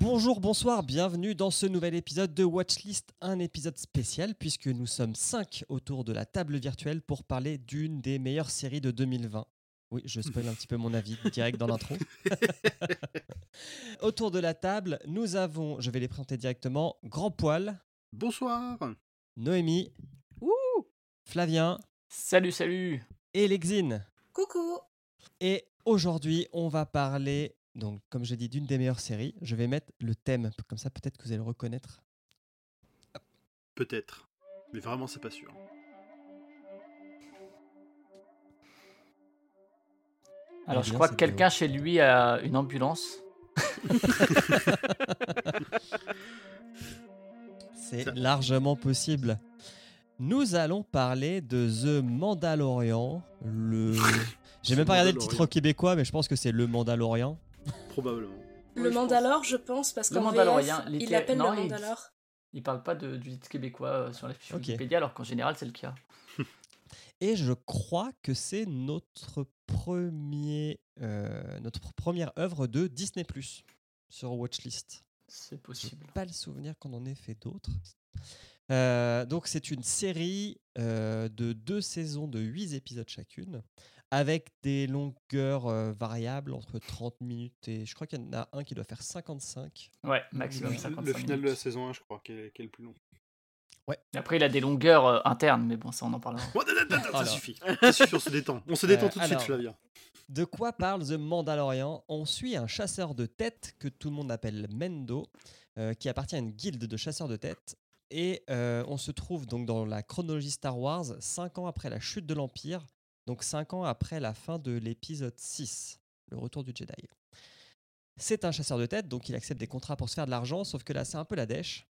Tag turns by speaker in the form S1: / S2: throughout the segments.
S1: Bonjour, bonsoir, bienvenue dans ce nouvel épisode de Watchlist, un épisode spécial puisque nous sommes 5 autour de la table virtuelle pour parler d'une des meilleures séries de 2020. Oui, je spoil un petit peu mon avis direct dans l'intro. autour de la table, nous avons, je vais les présenter directement, Grand Poil,
S2: Bonsoir.
S1: Noémie, Flavien
S3: Salut, salut
S1: et Lexine.
S4: Coucou
S1: Et aujourd'hui, on va parler, donc comme j'ai dit, d'une des meilleures séries. Je vais mettre le thème, comme ça peut-être que vous allez le reconnaître.
S2: Peut-être. Mais vraiment, c'est pas sûr.
S3: Alors,
S1: Eh
S3: je crois que quelqu'un chez lui a une ambulance.
S1: C'est largement possible. Nous allons parler de The Mandalorian. Le... J'ai même pas regardé le titre québécois, mais je pense que c'est Le Mandalorian.
S2: Probablement.
S4: Le
S3: je
S4: Mandalore, je pense, parce
S3: Le
S4: qu'en
S3: Mandalorien,
S4: VF, il l'appelle
S3: non,
S4: le
S3: il-
S4: Mandalore.
S3: Il parle pas de, du titre québécois euh, sur la fiche. Wikipédia, alors qu'en général, c'est le cas.
S1: Et je crois que c'est notre premier, euh, notre première œuvre de Disney Plus sur Watchlist.
S3: C'est possible.
S1: pas le souvenir qu'on en ait fait d'autres. Euh, donc c'est une série euh, de deux saisons de huit épisodes chacune, avec des longueurs euh, variables entre 30 minutes et je crois qu'il y en a un qui doit faire 55.
S3: Ouais, maximum
S2: Le,
S3: 55
S2: le final de la saison 1, je crois, qui est, qui est le plus long.
S3: Après, il a des longueurs euh, internes, mais bon, ça, on en parlera.
S2: Ça suffit. Ça suffit, on se détend. On se détend
S1: Euh,
S2: tout de suite,
S1: alors.
S2: Flavien.
S1: De quoi parle The Mandalorian? On suit un chasseur de têtes que tout le monde appelle Mendo, euh, qui appartient à une guilde de chasseurs de têtes. Et euh, on se trouve donc dans la chronologie Star Wars, 5 ans après la chute de l'Empire, donc 5 ans après la fin de l'épisode 6, le retour du Jedi. C'est un chasseur de têtes, donc il accepte des contrats pour se faire de l'argent, sauf que là c'est un peu la dèche,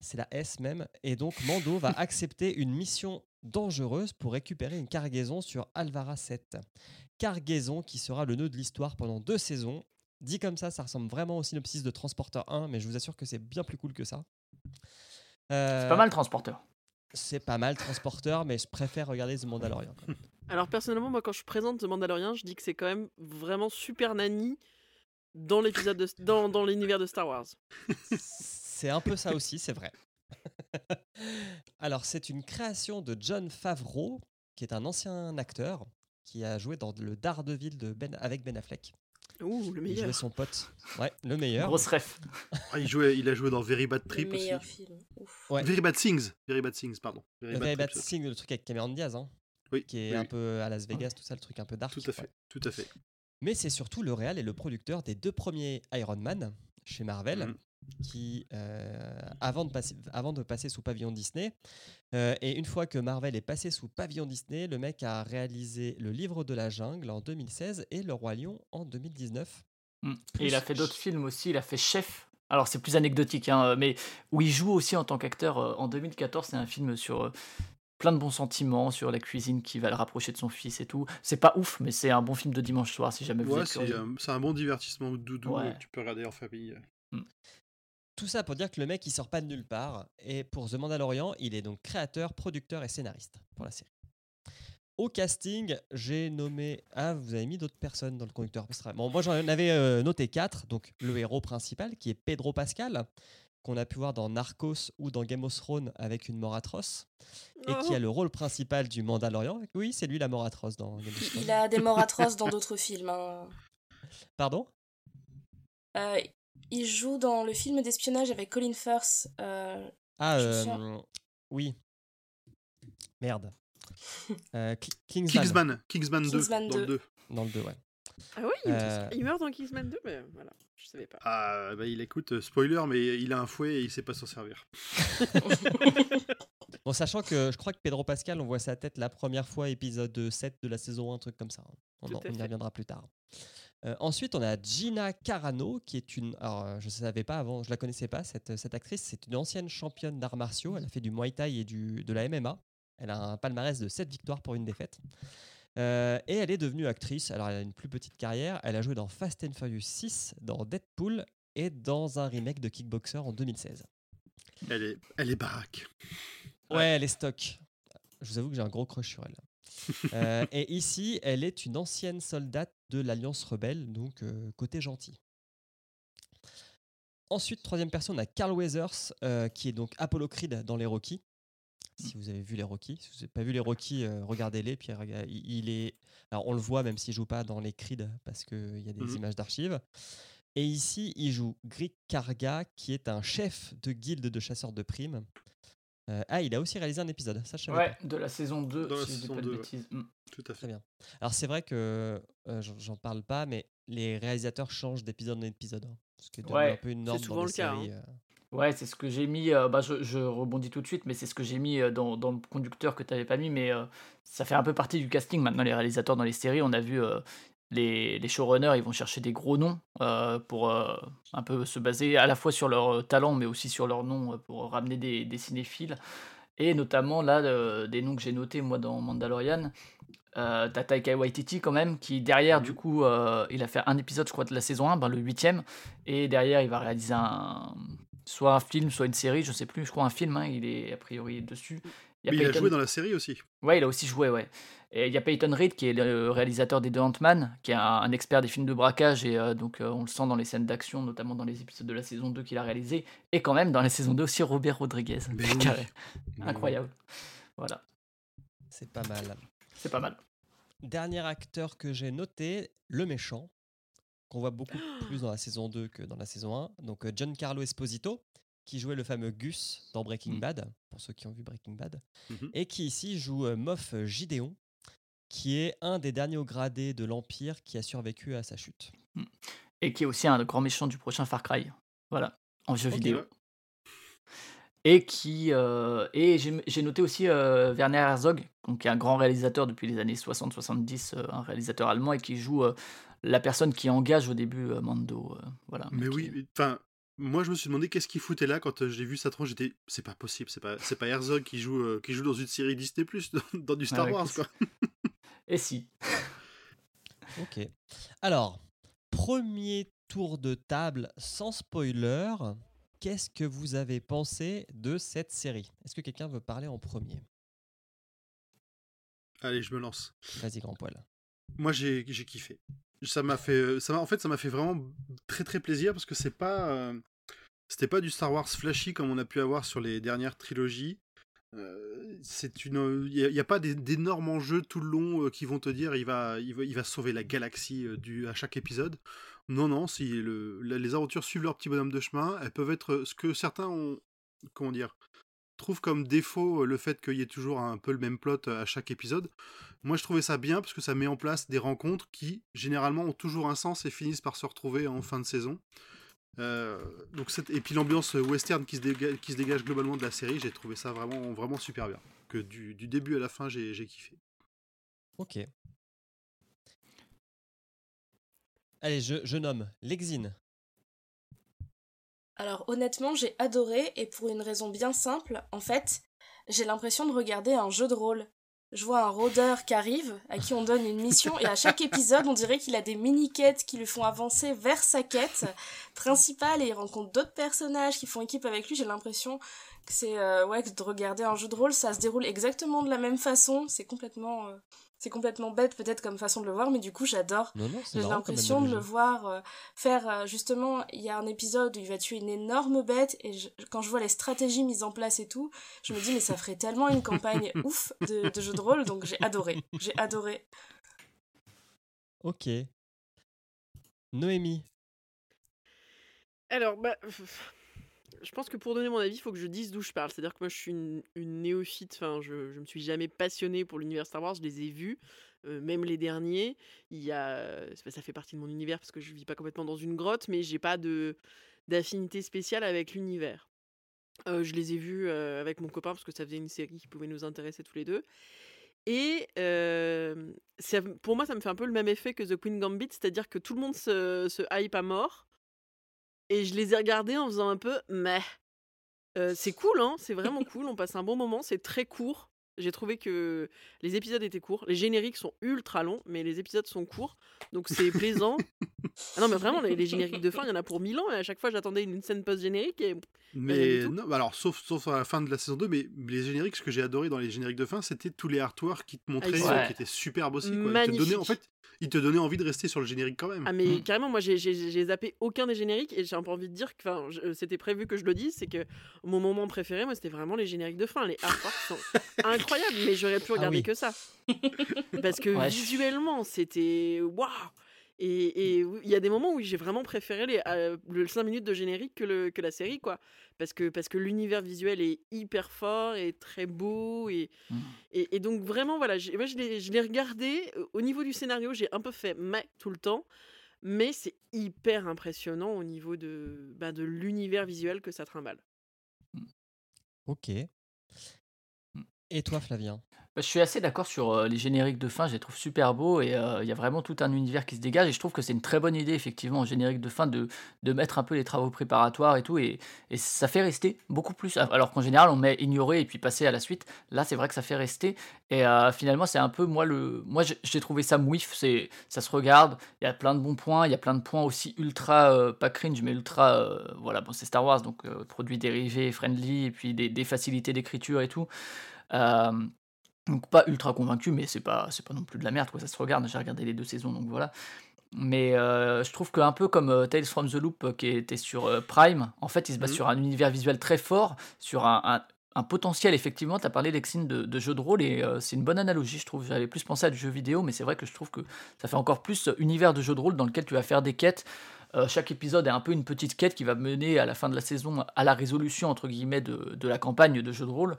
S1: c'est la S même, et donc Mando va accepter une mission dangereuse pour récupérer une cargaison sur Alvara 7 cargaison qui sera le nœud de l'histoire pendant deux saisons. Dit comme ça, ça ressemble vraiment au synopsis de Transporteur 1, mais je vous assure que c'est bien plus cool que ça. Euh,
S3: C'est pas mal, transporteur.
S1: C'est pas mal Transporteur, mais je préfère regarder The Mandalorian. quand même.
S5: Alors personnellement, moi quand je présente The Mandalorian, je dis que c'est quand même vraiment super nanny dans l'épisode de- dans, dans l'univers de Star Wars.
S1: C'est un peu ça aussi, c'est vrai. Alors, c'est une création de John Favreau, qui est un ancien acteur qui a joué dans le Daredevil de ben, avec Ben Affleck.
S5: Ouh, le
S1: Il jouait
S5: meilleur.
S1: son pote. Ouais, le meilleur.
S3: Grosse ref.
S2: Ah, il, jouait, il a joué dans Very Bad
S4: Le
S2: Trip aussi.
S4: meilleur film. Ouf.
S1: Ouais.
S2: Very Bad Things. Very Bad Things, pardon. Very
S1: Very Bad
S2: Trip, ça.
S1: Thing, le truc avec Cameron Diaz, hein,
S2: Oui,
S1: qui est
S2: oui,
S1: un
S2: oui.
S1: peu à Las Vegas, tout ça, le truc un peu dark.
S2: Tout à
S1: ouais.
S2: fait. Tout à fait.
S1: Mais c'est surtout le réal et le producteur des deux premiers Iron Man chez Marvel,
S2: Mhm.
S1: qui, euh, avant, de passer, avant de passer sous pavillon Disney, euh, et une fois que Marvel est passé sous pavillon Disney, le mec a réalisé Le Livre de la Jungle en 2016 et Le Roi Lion en 2019.
S3: Mm. Et il a fait d'autres films aussi. Il a fait Chef. Alors, c'est plus anecdotique, hein, mais où il joue aussi en tant qu'acteur. euh, En 2014, c'est un film sur euh, plein de bons sentiments, sur la cuisine qui va le rapprocher de son fils et tout. C'est pas ouf, mais c'est un bon film de dimanche soir si jamais vous
S2: Ouais,
S3: êtes
S2: c'est
S3: curieux.
S2: euh, c'est un bon divertissement doudou
S3: Ouais.
S2: que tu peux regarder en famille.
S1: Tout ça pour dire que le mec, il sort pas de nulle part. Et pour The Mandalorian, il est donc créateur, producteur et scénariste pour la série. Au casting, j'ai nommé. Ah, vous avez mis d'autres personnes dans le conducteur. Bon, moi, j'en avais euh, noté quatre. Donc, le héros principal, qui est Pedro Pascal, qu'on a pu voir dans Narcos ou dans Game of Thrones avec une mort atroce. Et qui a
S5: Oh.
S1: le rôle principal du Mandalorian. Oui, c'est lui la mort atroce dans Game of Thrones.
S4: Il a des morts atroces dans d'autres films. hein.
S1: Pardon?
S4: Euh, il joue dans le film d'espionnage avec Colin Firth. euh,
S1: Ah, euh, oui. Merde. Euh, Ki- Kingsman,
S2: Kingsman. Kingsman 2.
S4: Kingsman
S2: Dans le
S4: 2.
S2: 2.
S1: Dans le 2, ouais.
S5: Ah oui, il,
S1: Euh.
S5: il meurt dans Kingsman 2, mais voilà, je savais pas.
S2: Ah, bah il écoute, euh, spoiler, mais il a un fouet et il sait pas s'en servir.
S1: Bon, sachant que je crois que Pedro Pascal, on voit sa tête la première fois, épisode 7 de la saison 1, un truc comme ça. On,
S5: Tout
S1: en-
S5: à
S1: on y reviendra plus tard. Euh, ensuite, on a Gina Carano, qui est une. Alors, euh, je ne savais pas avant, je la connaissais pas, cette, cette actrice. C'est une ancienne championne d'arts martiaux. Elle a fait du Muay Thai et du, de la MMA. Elle a un palmarès de 7 victoires pour une défaite. Euh, et elle est devenue actrice. Alors, elle a une plus petite carrière. Elle a joué dans Fast and Furious 6, dans Deadpool et dans un remake de Kickboxer en 2016.
S2: Elle est, elle est baraque.
S1: Ouais, elle est stock. Je vous avoue que j'ai un gros crush sur elle. Euh, et ici, elle est une ancienne soldate de l'Alliance rebelle, donc euh, côté gentil. ensuite, troisième personne, on a Carl Weathers, euh, qui est donc Apollo Creed dans les Rocky. Si vous avez vu les Rocky, si vous n'avez pas vu les Rocky, euh, regardez-les. Puis il est, alors on le voit même s'il joue pas dans les Creed parce qu'il y a des
S2: Mhm.
S1: images d'archives. Et ici, il joue Grieg Karga, qui est un chef de guilde de chasseurs de primes. Euh, ah, il a aussi réalisé un épisode, ça je savais
S3: Ouais, de la saison 2,
S2: Dans la
S3: si je dis
S2: saison
S3: pas de
S2: 2, ouais.
S3: bêtises. Mm.
S2: Tout à fait.
S1: bien. Alors c'est vrai que euh, j'en- parle pas, mais les réalisateurs changent d'épisode en épisode. hein, ce qui est
S3: Ouais,
S1: un peu une norme
S5: souvent
S1: dans
S5: le
S1: les
S5: cas,
S1: séries. euh.
S3: Ouais, c'est ce que j'ai mis. euh, bah, je, je rebondis tout de suite, mais c'est ce que j'ai mis euh, dans, dans le conducteur que tu n'avais pas mis. Mais euh, ça fait un peu partie du casting maintenant, les réalisateurs dans les séries. On a vu euh, les, les showrunners, ils vont chercher des gros noms euh, pour euh, un peu se baser à la fois sur leur euh, talent, mais aussi sur leur nom euh, pour ramener des, des cinéphiles. Et notamment, là, euh, des noms que j'ai notés, moi, dans Mandalorian. Euh, t'as Taika Waititi quand même, qui derrière, du
S2: Mhm.
S3: coup, euh, il a fait un épisode, je crois, de la saison 1, ben, le huitième, et derrière, il va réaliser un, soit un film, soit une série, je sais plus, je crois un film, hein, il est a priori dessus. Il y a
S2: Mais il a joué dans la série aussi.
S3: Ouais, il a aussi joué, ouais. Et il y a Peyton Reed qui est le réalisateur des deux Ant-Man, qui est un, expert des films de braquage, et euh, donc euh, on le sent dans les scènes d'action, notamment dans les épisodes de la saison 2 qu'il a réalisé, et quand même dans la saison 2 aussi Robert Rodriguez.
S2: Mais oui.
S3: Carré.
S2: Mais oui.
S3: Incroyable. Voilà,
S1: C'est pas mal.
S3: c'est pas mal.
S1: Dernier acteur que j'ai noté, le méchant, qu'on voit beaucoup plus dans la saison 2 que dans la saison 1. Donc euh, Giancarlo Esposito, qui jouait le fameux Gus dans Breaking
S3: Mm.
S1: Bad, pour ceux qui ont vu Breaking Bad,
S2: Mhm.
S1: et qui ici joue euh, Moff Gideon, qui est un des derniers gradés de l'Empire qui a survécu à sa chute.
S3: Et qui est aussi un grand méchant du prochain Far Cry. Voilà, en jeu vidéo. Et qui euh, et j'ai noté aussi euh, Werner Herzog, donc, qui est un grand réalisateur depuis les années 60-70, euh, un réalisateur allemand et qui joue la personne qui engage au début euh, Mando. euh, voilà.
S2: Mais
S3: qui-
S2: oui, enfin, moi je me suis demandé qu'est-ce qu'il foutait là quand euh, j'ai vu sa tronche. J'étais, c'est pas possible, c'est pas, c'est pas Herzog qui joue, euh, qui joue dans une série Disney Plus, dans, dans du Star
S3: ouais,
S2: Wars quoi.
S3: Et si?
S1: Ok. Alors, premier tour de table sans spoiler. Qu'est-ce que vous avez pensé de cette série? Est-ce que quelqu'un veut parler en premier?
S2: Allez, je me lance.
S1: Vas-y, grand poil.
S2: Moi j'ai, j'ai kiffé. Ça m'a fait, euh, ça en fait, ça m'a fait vraiment très très plaisir parce que c'est pas, euh, c'était pas du Star Wars flashy comme on a pu avoir sur les dernières trilogies. Euh, c'est une, il n'y a, pas d'énormes enjeux tout le long qui vont te dire il va, il va, il va sauver la galaxie du, à chaque épisode. Non, non, si les aventures suivent leur petit bonhomme de chemin, elles peuvent être ce que certains ont, comment dire, trouvent comme défaut euh, le fait qu'il y ait toujours un peu le même plot euh, à chaque épisode. Moi, je trouvais ça bien parce que ça met en place des rencontres qui, généralement, ont toujours un sens et finissent par se retrouver en fin de saison. Euh, donc cette- et puis l'ambiance western qui se, dégage, globalement de la série, j'ai trouvé ça vraiment, vraiment super bien. Que du, du début à la fin, j'ai j'ai kiffé.
S1: Ok. Allez, je, je nomme l'exine.
S4: Alors honnêtement, j'ai adoré et pour une raison bien simple, en fait, j'ai l'impression de regarder un jeu de rôle. Je vois un rôdeur qui arrive, à qui on donne une mission, et à chaque épisode, on dirait qu'il a des mini-quêtes qui le font avancer vers sa quête principale, et il rencontre d'autres personnages qui font équipe avec lui. J'ai l'impression que c'est euh, ouais, de regarder un jeu de rôle, ça se déroule exactement de la même façon. C'est complètement, euh, c'est complètement bête peut-être comme façon de le voir, mais du coup, j'adore. J'ai l'impression de le voir euh, faire euh, justement. Il y a un épisode où il va tuer une énorme bête et je- quand je vois les stratégies mises en place et tout, je me dis mais ça ferait tellement une campagne ouf de, de jeu de rôle donc j'ai adoré. J'ai adoré.
S1: Ok. Noémie.
S5: Alors, bah, je pense que pour donner mon avis, il faut que je dise d'où je parle. C'est-à-dire que moi, je suis une, néophyte. Enfin, je, je me suis jamais passionnée pour l'univers Star Wars. Je les ai vus, euh, même les derniers. Il y a, ça fait partie de mon univers parce que je vis pas complètement dans une grotte, mais j'ai pas d'affinité spéciale avec l'univers. Euh, je les ai vus euh, avec mon copain parce que ça faisait une série qui pouvait nous intéresser tous les deux. Et pour moi, ça me fait un peu le même effet que The Queen Gambit, c'est-à-dire que tout le monde se hype à mort. Et je les ai regardés en faisant un peu mais. Euh, c'est cool, hein, c'est vraiment cool. On passe un bon moment, c'est très court. J'ai trouvé que les épisodes étaient courts. Les génériques sont ultra longs, mais les épisodes sont courts. Donc c'est plaisant. Ah non, mais vraiment, les, les génériques de fin, il y en a pour mille ans. Et à chaque fois, j'attendais une scène post-générique. Et...
S2: Mais non, bah alors sauf, sauf à la fin de la saison 2, mais les génériques, ce que j'ai adoré dans les génériques de fin, c'était tous les artworks qui te montraient, euh,
S3: Ouais.
S2: qui étaient superbes aussi. Quoi. Ils te donnaient, en fait, il te donnait envie de rester sur le générique quand même.
S5: Ah mais
S3: Mm.
S5: carrément, moi j'ai- j'ai j'ai zappé aucun des génériques et j'ai un peu envie de dire que enfin, je- c'était prévu que je le dise, c'est que mon moment préféré, moi c'était vraiment les génériques de fin. Les artworks sont incroyables, mais j'aurais pu regarder
S1: oui.
S5: que ça. Parce que
S3: Ouais,
S5: visuellement, c'était waouh et il y a des moments où j'ai vraiment préféré les, euh, le 5 minutes de générique que, le, que la série, quoi. Parce que, parce que l'univers visuel est hyper fort et très beau. Et,
S3: Mm.
S5: et, et donc, vraiment, voilà, moi, je l'ai regardé. euh, Au niveau du scénario, j'ai un peu fait mais tout le temps. Mais c'est hyper impressionnant au niveau de, bah, de l'univers visuel que ça trimballe.
S1: Ok. Et toi, Flavien?
S3: Bah, je suis assez d'accord sur euh, les génériques de fin, je les trouve super beaux et euh, il y a vraiment tout un univers qui se dégage et je trouve que c'est une très bonne idée effectivement au générique de fin de, de mettre un peu les travaux préparatoires et tout et, et ça fait rester beaucoup plus alors qu'en général on met ignorer et puis passer à la suite. Là c'est vrai que ça fait rester et euh, finalement c'est un peu moi le moi j'ai- trouvé ça mouif ça se regarde il y a plein de bons points il y a plein de points aussi ultra pas cringe mais ultra voilà bon c'est Star Wars donc produits dérivés friendly et puis des, des facilités d'écriture et tout donc pas ultra convaincu, mais c'est pas c'est pas non plus de la merde quoi. Ça se regarde. J'ai regardé les deux saisons, donc voilà. Mais euh, je trouve qu'un peu comme euh, Tales from the Loop euh, qui était sur Prime, en fait, il se base
S2: Mhm.
S3: sur un univers visuel très fort, sur un, un- un potentiel effectivement. Tu as parlé Lexine de, de jeu de rôle et c'est une bonne analogie, je trouve. J'avais plus pensé à du jeu vidéo, mais c'est vrai que je trouve que ça fait encore plus univers de jeu de rôle dans lequel tu vas faire des quêtes. Chaque épisode est un peu une petite quête qui va mener à la fin de la saison à la résolution entre guillemets de, de la campagne de jeu de rôle.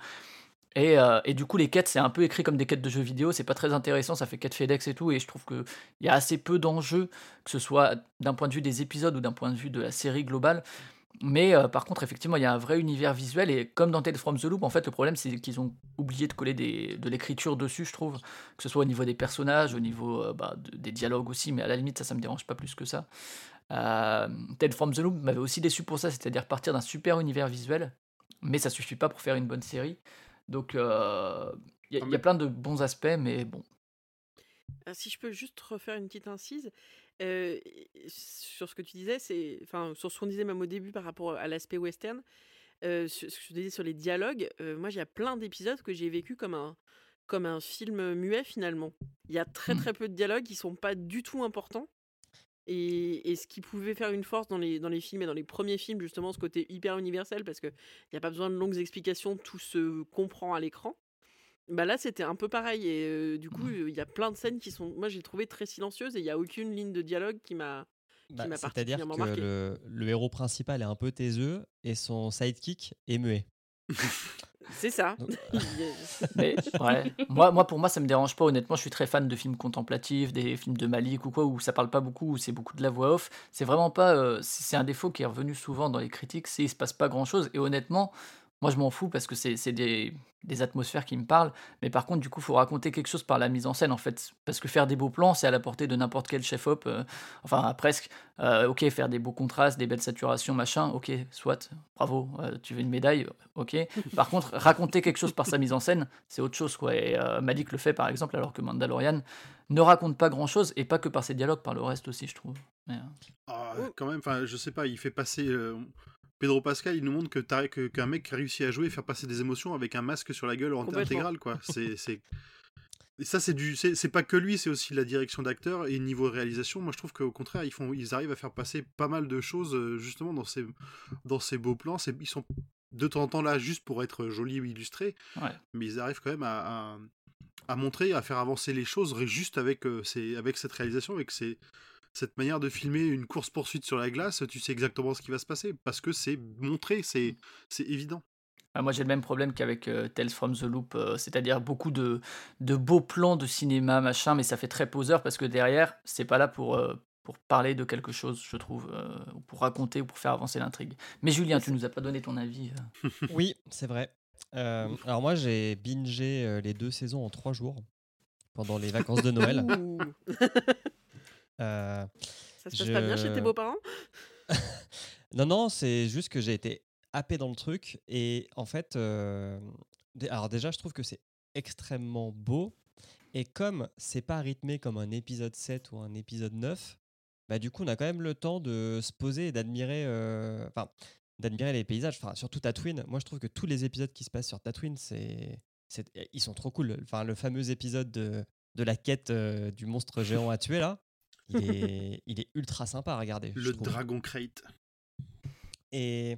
S3: Et, euh, et du coup, les quêtes, c'est un peu écrit comme des quêtes de jeux vidéo, c'est pas très intéressant, ça fait quête FedEx et tout, et je trouve qu'il y a assez peu d'enjeux, que ce soit d'un point de vue des épisodes ou d'un point de vue de la série globale. Mais euh, par contre, effectivement, il y a un vrai univers visuel, et comme dans Tales from the Loop, en fait, le problème, c'est qu'ils ont oublié de coller des, de l'écriture dessus, je trouve, que ce soit au niveau des personnages, au niveau euh, bah, de- des dialogues aussi, mais à la limite, ça, ça me dérange pas plus que ça. Tales from the Loop m'avait aussi déçu pour ça, c'est-à-dire partir d'un super univers visuel, mais ça suffit pas pour faire une bonne série. Donc, euh, il y, a- y plein de bons aspects, mais bon.
S5: Ah, si je peux juste refaire une petite incise euh, sur ce que tu disais, c'est enfin sur ce qu'on disait même au début par rapport à l'aspect western, euh, sur- ce que je disais sur les dialogues. euh, moi, il y a plein d'épisodes que j'ai vécu comme un comme un film muet finalement. Il y a très
S3: Hmm.
S5: très peu de dialogues qui sont pas du tout importants. Et, et ce qui pouvait faire une force dans les, dans les films et dans les premiers films, justement, ce côté hyper universel, parce qu'il n'y a pas besoin de longues explications, tout se comprend à l'écran. Bah là, c'était un peu pareil. Et euh, du coup,
S3: Mmh.
S5: il y a plein de scènes qui sont, moi, j'ai trouvé très silencieuses et il n'y a aucune ligne de dialogue qui m'a.
S1: Bah,
S5: m'a
S1: C'est-à-dire que le, le héros principal est un peu taiseux et son sidekick est muet.
S5: C'est ça.
S1: Donc,
S3: Mais ouais, moi, moi, pour moi, ça me dérange pas. Honnêtement, je suis très fan de films contemplatifs, des films de Malik ou quoi, où ça parle pas beaucoup, où c'est beaucoup de la voix off. C'est vraiment pas. euh, c'est c'est un défaut qui est revenu souvent dans les critiques, c'est il se passe pas grand chose. Et honnêtement, moi, je m'en fous parce que c'est des, des atmosphères qui me parlent. Mais par contre, du coup, faut raconter quelque chose par la mise en scène, en fait. Parce que faire des beaux plans, c'est à la portée de n'importe quel chef-op. euh, enfin, presque. Euh, ok, faire des beaux contrastes, des belles saturations, machin. Ok, soit. Bravo. euh, tu veux une médaille Ok. Par contre, raconter quelque chose par sa mise en scène, c'est autre chose. Quoi. Et Malik le fait, par exemple, alors que Mandalorian ne raconte pas grand-chose, et pas que par ses dialogues, par le reste aussi, je trouve.
S2: Ah, quand même, je sais pas, il fait passer. Pedro Pascal, il nous montre que t'as- que- qu'un mec qui a réussi à jouer et faire passer des émotions avec un masque sur la gueule en intégrale, quoi. C'est, c'est... Et ça, c'est du, c'est, c'est pas que lui, c'est aussi la direction d'acteur et niveau réalisation. Moi, je trouve qu'au contraire, ils font, ils arrivent à faire passer pas mal de choses euh, justement dans ces, dans ces beaux plans. C'est, ils sont de temps en temps là juste pour être jolis ou illustrés,
S3: ouais.
S2: mais ils arrivent quand même à, à, à montrer, à faire avancer les choses juste avec, euh, ces, avec cette réalisation, avec ces, cette manière de filmer une course poursuite sur la glace. Tu sais exactement ce qui va se passer parce que c'est montré, c'est, c'est évident.
S3: Ah, moi, j'ai le même problème qu'avec euh, Tales from the Loop, euh, c'est-à-dire beaucoup de, de beaux plans de cinéma, machin, mais ça fait très poseur parce que derrière, c'est pas là pour, euh, pour parler de quelque chose, je trouve, euh, ou pour raconter ou pour faire avancer l'intrigue. Mais Julien, tu nous as pas donné ton avis.
S1: oui, c'est vrai. Euh, alors moi, j'ai bingé les deux saisons en trois jours pendant les vacances de Noël. Euh,
S5: Ça se passe pas bien chez tes beaux-parents?
S1: Non, non, c'est juste que j'ai été happé dans le truc. Et en fait, euh, alors déjà, je trouve que c'est extrêmement beau. Et comme c'est pas rythmé comme un épisode 7 ou un épisode 9, bah du coup, on a quand même le temps de se poser et d'admirer euh, enfin, d'admirer les paysages. Enfin, surtout Tatooine. Moi, je trouve que tous les épisodes qui se passent sur Tatooine, c'est- ils sont trop cool. Enfin, le fameux épisode de, de la quête euh, du monstre géant à tuer là. Il est, il est ultra sympa à regarder.
S2: Le. Dragon Crate.
S1: Et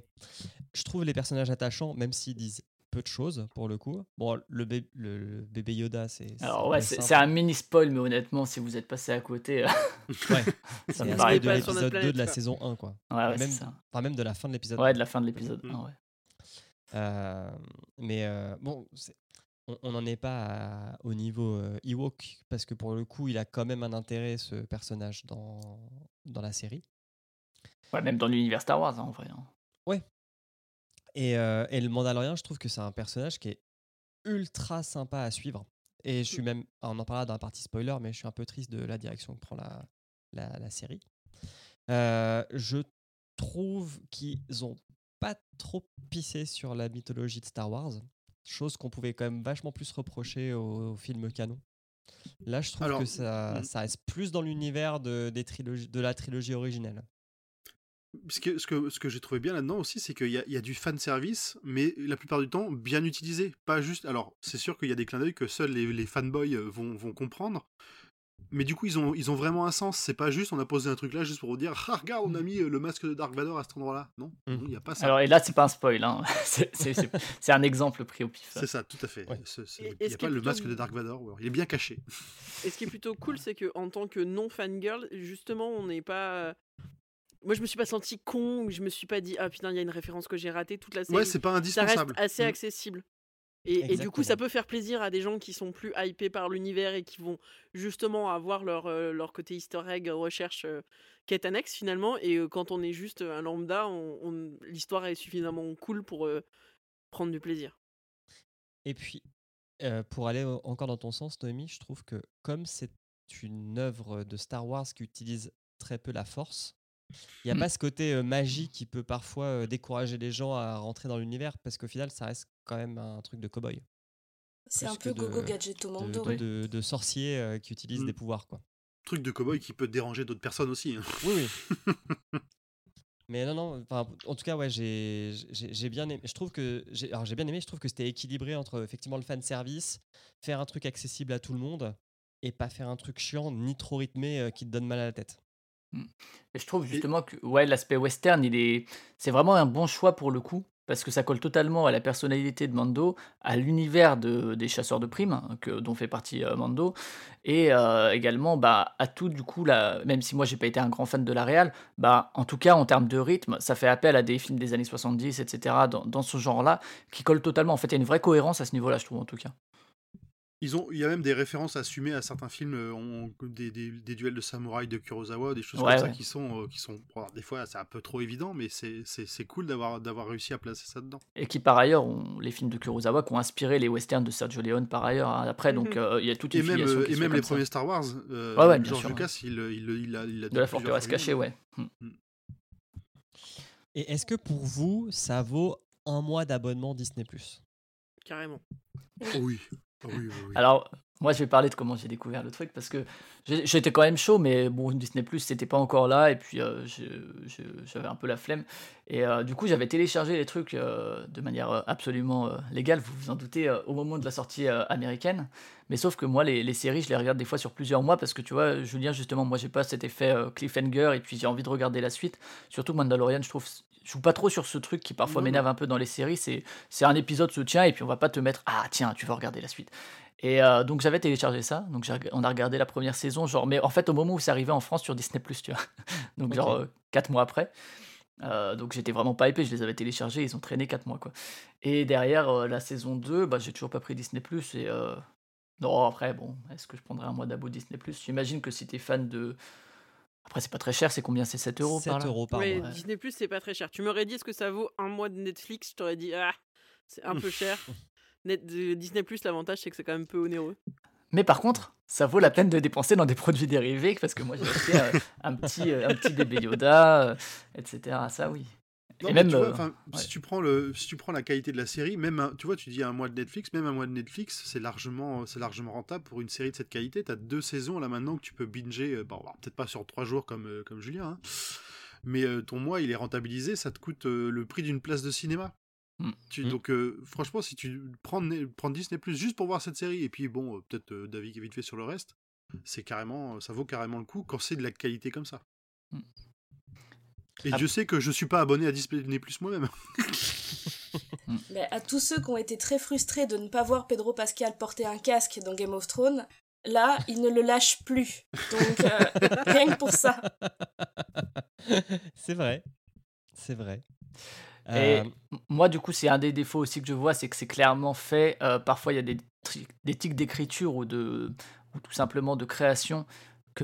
S1: je trouve les personnages attachants, même s'ils disent peu de choses pour le coup. Bon, le, bé- le, le bébé Yoda, c'est.
S3: Alors ouais, c'est un mini spoil, mais honnêtement, si vous êtes passé à côté, euh,
S1: Ouais,
S3: ça me paraît
S1: de l'épisode 2
S5: planète,
S1: de la saison 1, quoi.
S3: Ouais, ouais,
S1: même,
S3: c'est ça.
S1: Enfin, même de la fin de l'épisode
S3: Ouais, de la fin de l'épisode.
S2: Mm.
S3: un, ouais.
S1: Euh, mais euh, bon, c'est- on n'en est pas à- au niveau euh, Ewok, parce que pour le coup, il a quand même un intérêt, ce personnage, dans, dans la série.
S3: Ouais, même dans l'univers Star Wars, hein, en vrai. hein.
S1: Et, euh, et le Mandalorien, je trouve que c'est un personnage qui est ultra sympa à suivre. Et je suis même, on en parlera dans la partie spoiler, mais je suis un peu triste de la direction que prend la, la, la série. Euh, je trouve qu'ils ont pas trop pissé sur la mythologie de Star Wars, chose qu'on pouvait quand même vachement plus reprocher au, au film canon. Là, je trouve
S2: Alors,
S1: que ça,
S2: mm.
S1: ça reste plus dans l'univers de, des trilogies, de la trilogie originelle.
S2: Ce que, ce que, ce que j'ai trouvé bien là-dedans aussi, c'est qu'il y a, il y a du fan service, mais la plupart du temps bien utilisé. Pas juste. Alors, c'est sûr qu'il y a des clins d'œil que seuls les, les fanboys euh, vont, vont comprendre. Mais du coup, ils ont, ils ont vraiment un sens. C'est pas juste on a posé un truc là juste pour vous dire Ah, regarde, on a mis euh, le masque de Dark Vador à cet endroit-là. Non,
S1: Mm.
S2: il n'y a pas ça.
S3: Alors, et là, c'est pas un spoil. Hein. C'est- un exemple pris au pif.
S2: C'est ça, tout à fait.
S1: Ouais.
S2: Il n'y a pas le masque de Dark Vador. Il est bien caché.
S5: Et ce qui est plutôt cool, c'est que en tant que non fangirl, justement, on n'est pas. Moi, je me suis pas senti con, ou je me suis pas dit ah putain, il y a une référence que j'ai ratée toute la série.
S2: Ouais, c'est pas
S5: ça
S2: indispensable.
S5: reste assez
S2: Mm.
S5: accessible. Et, et du coup, ça peut faire plaisir à des gens qui sont plus hypés par l'univers et qui vont justement avoir leur, euh, leur côté easter egg, recherche, euh, quête annexe finalement. Et euh, quand on est juste un lambda, on, on- l'histoire est suffisamment cool pour euh, prendre du plaisir.
S1: Et puis, euh, pour aller encore dans ton sens, Noémie, je trouve que comme c'est une œuvre de Star Wars qui utilise très peu la force, il n'y a
S3: Mm.
S1: pas ce côté euh, magie qui peut parfois euh, décourager les gens à rentrer dans l'univers, parce qu'au final, ça reste quand même un truc de cow-boy,
S4: C'est un peu
S1: de-
S4: Gogo Gadget
S1: de, de, de- de sorcier euh, qui utilise
S2: Mm.
S1: des pouvoirs. quoi.
S2: Truc de cowboy qui peut déranger d'autres personnes aussi. hein.
S1: Oui, oui. Mais non, non, en tout cas, ouais, j'ai j'ai- j'ai bien aimé. Je trouve que j'ai alors, j'ai bien aimé, je trouve que c'était équilibré entre effectivement le fan service, faire un truc accessible à tout le monde et pas faire un truc chiant ni trop rythmé euh, qui te donne mal à la tête.
S3: Et je trouve justement que ouais, l'aspect western, il est, c'est vraiment un bon choix pour le coup, parce que ça colle totalement à la personnalité de Mando, à l'univers de, des chasseurs de primes, hein, que, dont fait partie euh, Mando, et euh, également bah, à tout du coup, même si moi j'ai pas été un grand fan de la réal, bah, en tout cas en termes de rythme, ça fait appel à des films des années 70, etc., dans, dans ce genre-là, qui collent totalement. En fait, il y a une vraie cohérence à ce niveau-là, je trouve en tout cas.
S2: Ils ont, il y a même des références assumées à certains films, euh, on- des, des- des duels de samouraï de Kurosawa, des choses
S3: Ouais,
S2: comme ça qui sont, euh, qui sont, alors, des fois c'est un peu trop évident, mais c'est, c'est, c'est cool d'avoir, d'avoir réussi à placer ça dedans.
S3: Et qui par ailleurs ont les films de Kurosawa qui ont inspiré les westerns de Sergio Leone par ailleurs hein, après, donc
S5: Mhm.
S3: euh, il y a toute
S2: Et
S3: une
S2: même, euh,
S3: qui
S2: et même les
S3: ça.
S2: premiers Star Wars, euh,
S3: Ouais, ouais, bien
S2: George
S3: sûr,
S2: Lucas, il, il, il, il a, il a
S3: De la forteresse cachée, ouais. Hmm.
S1: Et est-ce que pour vous, ça vaut un mois d'abonnement Disney Plus?
S5: Carrément.
S2: Oh oui.
S3: Alors, moi, je vais parler de comment j'ai découvert le truc parce que j'étais quand même chaud, mais bon, Disney Plus, c'était pas encore là, et puis euh, j'avais un peu la flemme. Et euh, du coup, j'avais téléchargé les trucs euh, de manière absolument légale, vous vous en doutez, au moment de la sortie américaine. Mais sauf que moi, les, les séries, je les regarde des fois sur plusieurs mois parce que tu vois, Julien, justement, moi, j'ai pas cet effet cliffhanger, et puis j'ai envie de regarder la suite. Surtout Mandalorian, je trouve. Je joue pas trop sur ce truc qui parfois m'énerve un peu dans les séries. C'est c'est un épisode se tient et puis on va pas te mettre ah tiens tu vas regarder la suite. Et euh, donc j'avais téléchargé ça, donc on a regardé la première saison, genre, mais en fait au moment où c'est arrivé en France sur Disney tu vois, donc genre euh, quatre mois après. Euh, donc j'étais vraiment pas hypé, je les avais téléchargés, ils ont traîné 4 mois quoi. Et derrière euh, la saison 2, bah, j'ai toujours pas pris Disney et euh, non après bon, est-ce que je prendrais un mois d'abo Disney J'imagine que si t'es fan de après c'est pas très cher, c'est combien? C'est 7 euros
S1: 7
S3: par là?
S1: euros par
S5: Ouais,
S1: mois.
S5: Disney Plus, c'est pas très cher. Tu m'aurais dit est-ce que ça vaut un mois de Netflix? Je t'aurais dit ah, c'est un peu cher. Net, de- Disney Plus, l'avantage c'est que c'est quand même peu onéreux.
S3: Mais par contre, ça vaut la peine de dépenser dans des produits dérivés parce que moi j'ai acheté euh, un, petit, euh, un petit bébé Yoda, euh, etc. Ça oui.
S2: Non,
S3: Et
S2: mais
S3: même,
S2: tu vois,
S3: euh, ouais.
S2: si, tu prends le, si tu prends la qualité de la série, même un- tu vois, tu dis un mois de Netflix, même un mois de Netflix, c'est largement, c'est largement rentable pour une série de cette qualité. Tu as deux saisons là maintenant que tu peux binger, euh, bon, peut-être pas sur trois jours comme, euh, comme Julien, hein, mais euh, ton mois il est rentabilisé, ça te coûte euh, le prix d'une place de cinéma.
S3: Mm.
S2: Tu,
S1: Mm.
S2: Donc, euh, franchement, si tu prends, prends Disney Plus juste pour voir cette série, et puis bon, euh, peut-être euh, David qui est vite fait sur le reste, c'est carrément, ça vaut carrément le coup quand c'est de la qualité comme ça.
S3: Mm.
S2: Et
S3: Ah.
S2: je sais que je suis pas abonné à Disney Plus moi-même.
S4: Mais à tous ceux qui ont été très frustrés de ne pas voir Pedro Pascal porter un casque dans Game of Thrones, là, ils ne le lâchent plus. Donc, euh, rien que pour ça.
S1: c'est vrai. C'est vrai.
S3: Et
S1: Euh,
S3: moi, du coup, c'est un des défauts aussi que je vois, c'est que c'est clairement fait. euh, parfois, il y a des, des tics d'écriture ou, de, ou tout simplement de création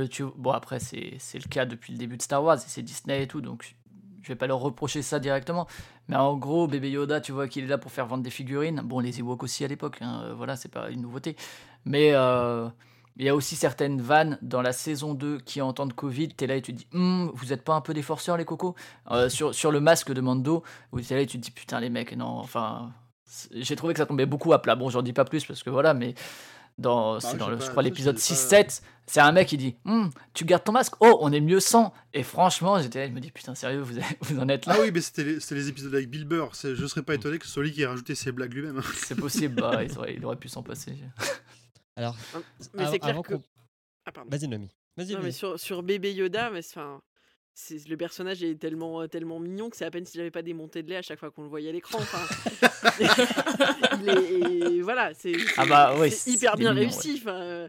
S3: que tu. Bon, après, c'est le cas depuis le début de Star Wars et c'est Disney et tout, donc je vais pas leur reprocher ça directement. Mais en gros, bébé Yoda, tu vois qu'il est là pour faire vendre des figurines. Bon, les Ewoks aussi à l'époque, hein, euh, voilà, c'est pas une nouveauté. Mais euh, il y a aussi certaines vannes dans la saison 2 qui entendent Covid. T'es là et tu te dis, Hum, vous êtes pas un peu des forceurs, les cocos? Euh, sur, sur le masque de Mando, où t'es là et tu te dis, putain, les mecs, non, enfin. J'ai trouvé que ça tombait beaucoup à plat. Bon, j'en dis pas plus parce que voilà, mais dans, c'est dans
S2: sais
S3: le,
S2: pas,
S3: je crois, l'épisode
S2: c'est
S3: 6-7, c'est un mec qui dit, Hum, tu gardes ton masque, oh, on est mieux sans. Et franchement, j'étais là, je me dis, putain, sérieux, vous, vous en êtes là?
S2: Ah oui, mais c'était les, c'était les épisodes avec Bill Burr. C'est- Je serais pas étonné que ce soit lui qui ait rajouté ses blagues lui-même.
S3: C'est possible, bah, il, aurait, il aurait pu s'en passer.
S1: alors,
S5: Mais
S1: av-
S5: c'est clair que. Ah, pardon.
S1: Vas-y, Nomi. Vas-y,
S5: Non, mais sur, sur bébé Yoda, mais c'est- enfin, c'est le personnage est tellement euh, tellement mignon que c'est à peine si j'avais pas des montées de lait à chaque fois qu'on le voyait à l'écran. Enfin, voilà, c'est
S3: Ah bah ouais,
S5: hyper bien
S3: mignon,
S5: réussi. Euh,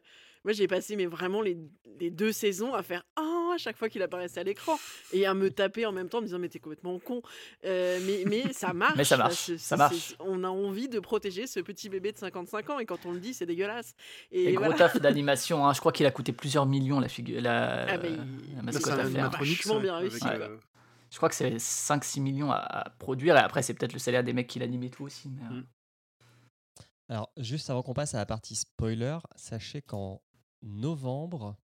S5: moi j'ai passé mais vraiment les, les deux saisons à faire oh à chaque fois qu'il apparaissait à l'écran et à me taper en même temps en me disant mais t'es complètement con. Euh, mais mais ça marche.
S3: Mais ça marche, ça marche.
S5: On a envie de protéger ce petit bébé de 55 ans et quand on le dit c'est dégueulasse. Et,
S3: Et gros taf d'animation, hein, je crois qu'il a coûté plusieurs millions la, figure, la,
S5: Ah bah,
S3: la mascotte à
S5: faire. vachement bien
S2: euh,
S3: Je crois que c'est 5-6 millions à, à produire, et après c'est peut-être le salaire des mecs qui l'animent et tout aussi. Mais, euh,
S2: Mm.
S1: Alors, juste avant qu'on passe à la partie spoiler, sachez qu'en novembre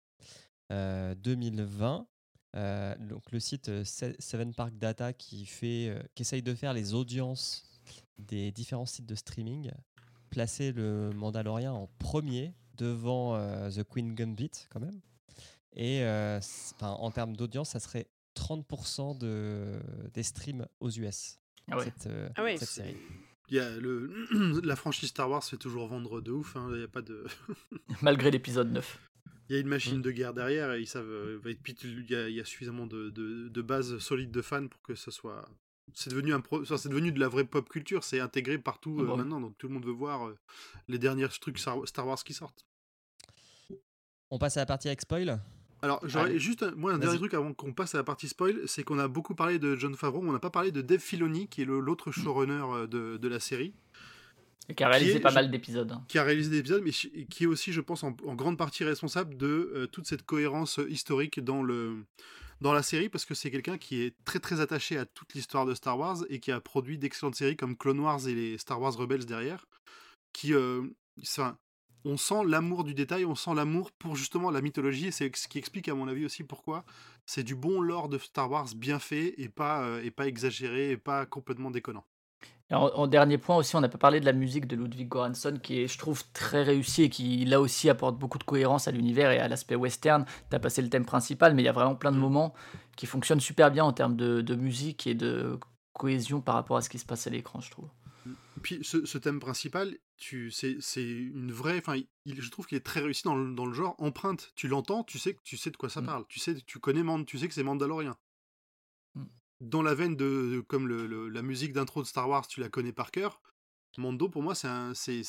S1: euh, 2020, euh, donc le site euh, Se- Seven Park Data qui, fait, euh, qui essaye de faire les audiences des différents sites de streaming, plaçait le Mandalorian en premier devant euh, The Queen Gambit quand même. Et euh, en termes d'audience, ça serait 30% de, des streams aux US.
S3: Ah ouais.
S1: cette, euh,
S5: Ah ouais,
S1: cette
S5: c'est-
S1: série.
S2: Il y a le, la franchise Star Wars fait toujours vendre de ouf. hein, Il y a pas de.
S3: Malgré l'épisode 9.
S2: Il y a une machine de guerre derrière et ils savent. euh, et puis tu- il y, a, il y a suffisamment de, de, de bases solides de fans pour que ce soit. C'est devenu, un pro- enfin, c'est devenu de la vraie pop culture, c'est intégré partout
S3: Ah
S2: euh, maintenant, donc tout le monde veut voir euh, les derniers trucs Star Star Wars qui sortent.
S1: On passe à la partie avec spoil?
S2: Alors, j'aurais juste un- moi un dernier truc avant qu'on passe à la partie spoil, c'est qu'on a beaucoup parlé de John Favreau, on n'a pas parlé de Dave Filoni, qui est l'autre
S3: Mm.
S2: showrunner euh, de, de la série,
S3: Et qui a réalisé
S2: est-
S3: pas mal d'épisodes. hein.
S2: qui a réalisé des épisodes, mais qui est aussi, je pense, en, en grande partie responsable de euh, toute cette cohérence historique dans, le, dans la série, parce que c'est quelqu'un qui est très très attaché à toute l'histoire de Star Wars et qui a produit d'excellentes séries comme Clone Wars et les Star Wars Rebels derrière, qui, euh, enfin, on sent l'amour du détail, on sent l'amour pour justement la mythologie, et c'est ce qui explique à mon avis aussi pourquoi c'est du bon lore de Star Wars bien fait et pas, euh, et pas exagéré et pas complètement déconnant.
S3: Et en, en dernier point aussi, on n'a pas parlé de la musique de Ludwig Göransson, qui est, je trouve, très réussi et qui, là aussi, apporte beaucoup de cohérence à l'univers et à l'aspect western. Tu as passé le thème principal, mais il y a vraiment plein de
S2: Mm.
S3: moments qui fonctionnent super bien en termes de, de musique et de cohésion par rapport à ce qui se passe à l'écran, je trouve.
S2: Puis ce, ce thème principal, tu, c'est, c'est une vraie. Enfin, il- je trouve qu'il est très réussi dans le, dans le genre empreinte. Tu l'entends, tu sais que tu sais de quoi ça
S3: Mm.
S2: parle. Tu sais, tu connais Mand, tu sais que c'est Mandalorien.
S3: Mm.
S2: Dans la veine de, de- comme le, le- la musique d'intro de Star Wars, tu la connais par cœur. Mando, pour moi, c'est, un, c'est,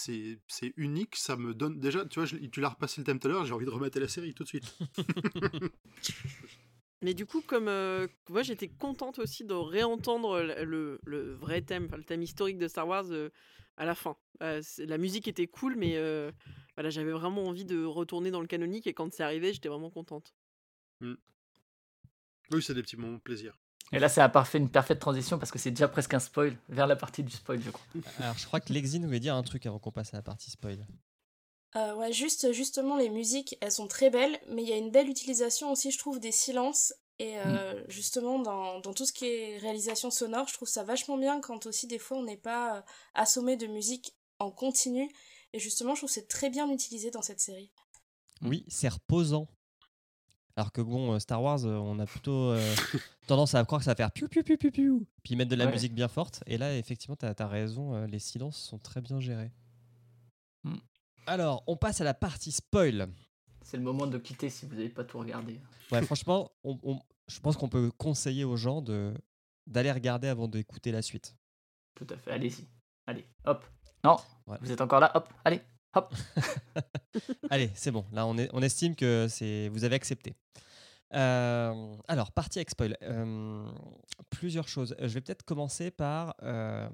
S2: unique. Ça me donne déjà. Tu vois, je- tu l'as repassé le thème tout à l'heure. J'ai envie de remettre la série tout de suite.
S5: Mais du coup, comme euh, moi j'étais contente aussi de réentendre le, le- le vrai thème, enfin, le thème historique de Star Wars euh, à la fin. Euh, c'est- la musique était cool, mais euh, voilà, j'avais vraiment envie de retourner dans le canonique et quand c'est arrivé, j'étais vraiment contente.
S2: oui, c'est des petits moments de plaisir.
S3: Et là, ça a parfait une parfaite transition parce que c'est déjà presque un spoil vers la partie du spoil, je crois.
S1: Alors, je crois que Lexine voulait dire un truc avant qu'on passe à la partie spoil.
S4: Euh, ouais, juste, justement, les musiques, elles sont très belles, mais il y a une belle utilisation aussi, je trouve, des silences. Et euh, justement, dans, dans tout ce qui est réalisation sonore, je trouve ça vachement bien quand aussi, des fois, on n'est pas euh, assommé de musique en continu. Et justement, je trouve que c'est très bien utilisé dans cette série.
S3: Mm.
S1: Oui, c'est reposant. Alors que bon, euh, Star Wars, on a plutôt euh, tendance à croire que ça va faire piou piou piou piou piou, puis mettre de la
S3: Ouais.
S1: musique bien forte. Et là, effectivement, tu as, raison, les silences sont très bien gérés.
S3: Mm.
S1: Alors, on passe à la partie spoil.
S3: C'est le moment de quitter si vous n'avez pas tout regardé.
S1: Ouais, franchement, on- on- je pense qu'on peut conseiller aux gens de d'aller regarder avant d'écouter la suite.
S3: Tout à fait, allez-y. Allez, hop. Non,
S1: Ouais.
S3: vous êtes encore là, hop, allez, hop.
S1: Allez, c'est bon. Là, on, est, on estime que c'est vous avez accepté. Euh, alors, partie avec spoil. Euh, plusieurs choses. Euh, Je vais peut-être commencer par euh,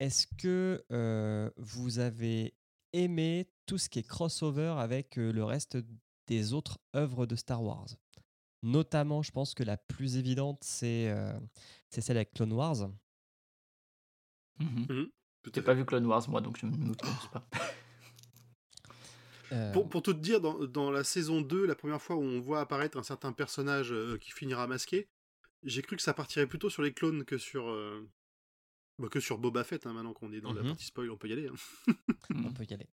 S1: est-ce que euh, vous avez aimé tout ce qui est crossover avec le reste des autres œuvres de Star Wars Notamment, je pense que la plus évidente, c'est euh, c'est celle avec Clone Wars.
S2: Tout à
S3: J'ai pas vu Clone Wars, moi, donc je ne me prononce pas.
S1: Euh,
S2: Pour, pour tout te dire, dans, dans la saison 2, la première fois où on voit apparaître un certain personnage euh, qui finira masqué, j'ai cru que ça partirait plutôt sur les clones que sur, euh, bah, que sur Boba Fett. hein, maintenant qu'on est dans la
S1: Mhm.
S2: partie spoil, on peut y aller. hein.
S1: on peut y aller.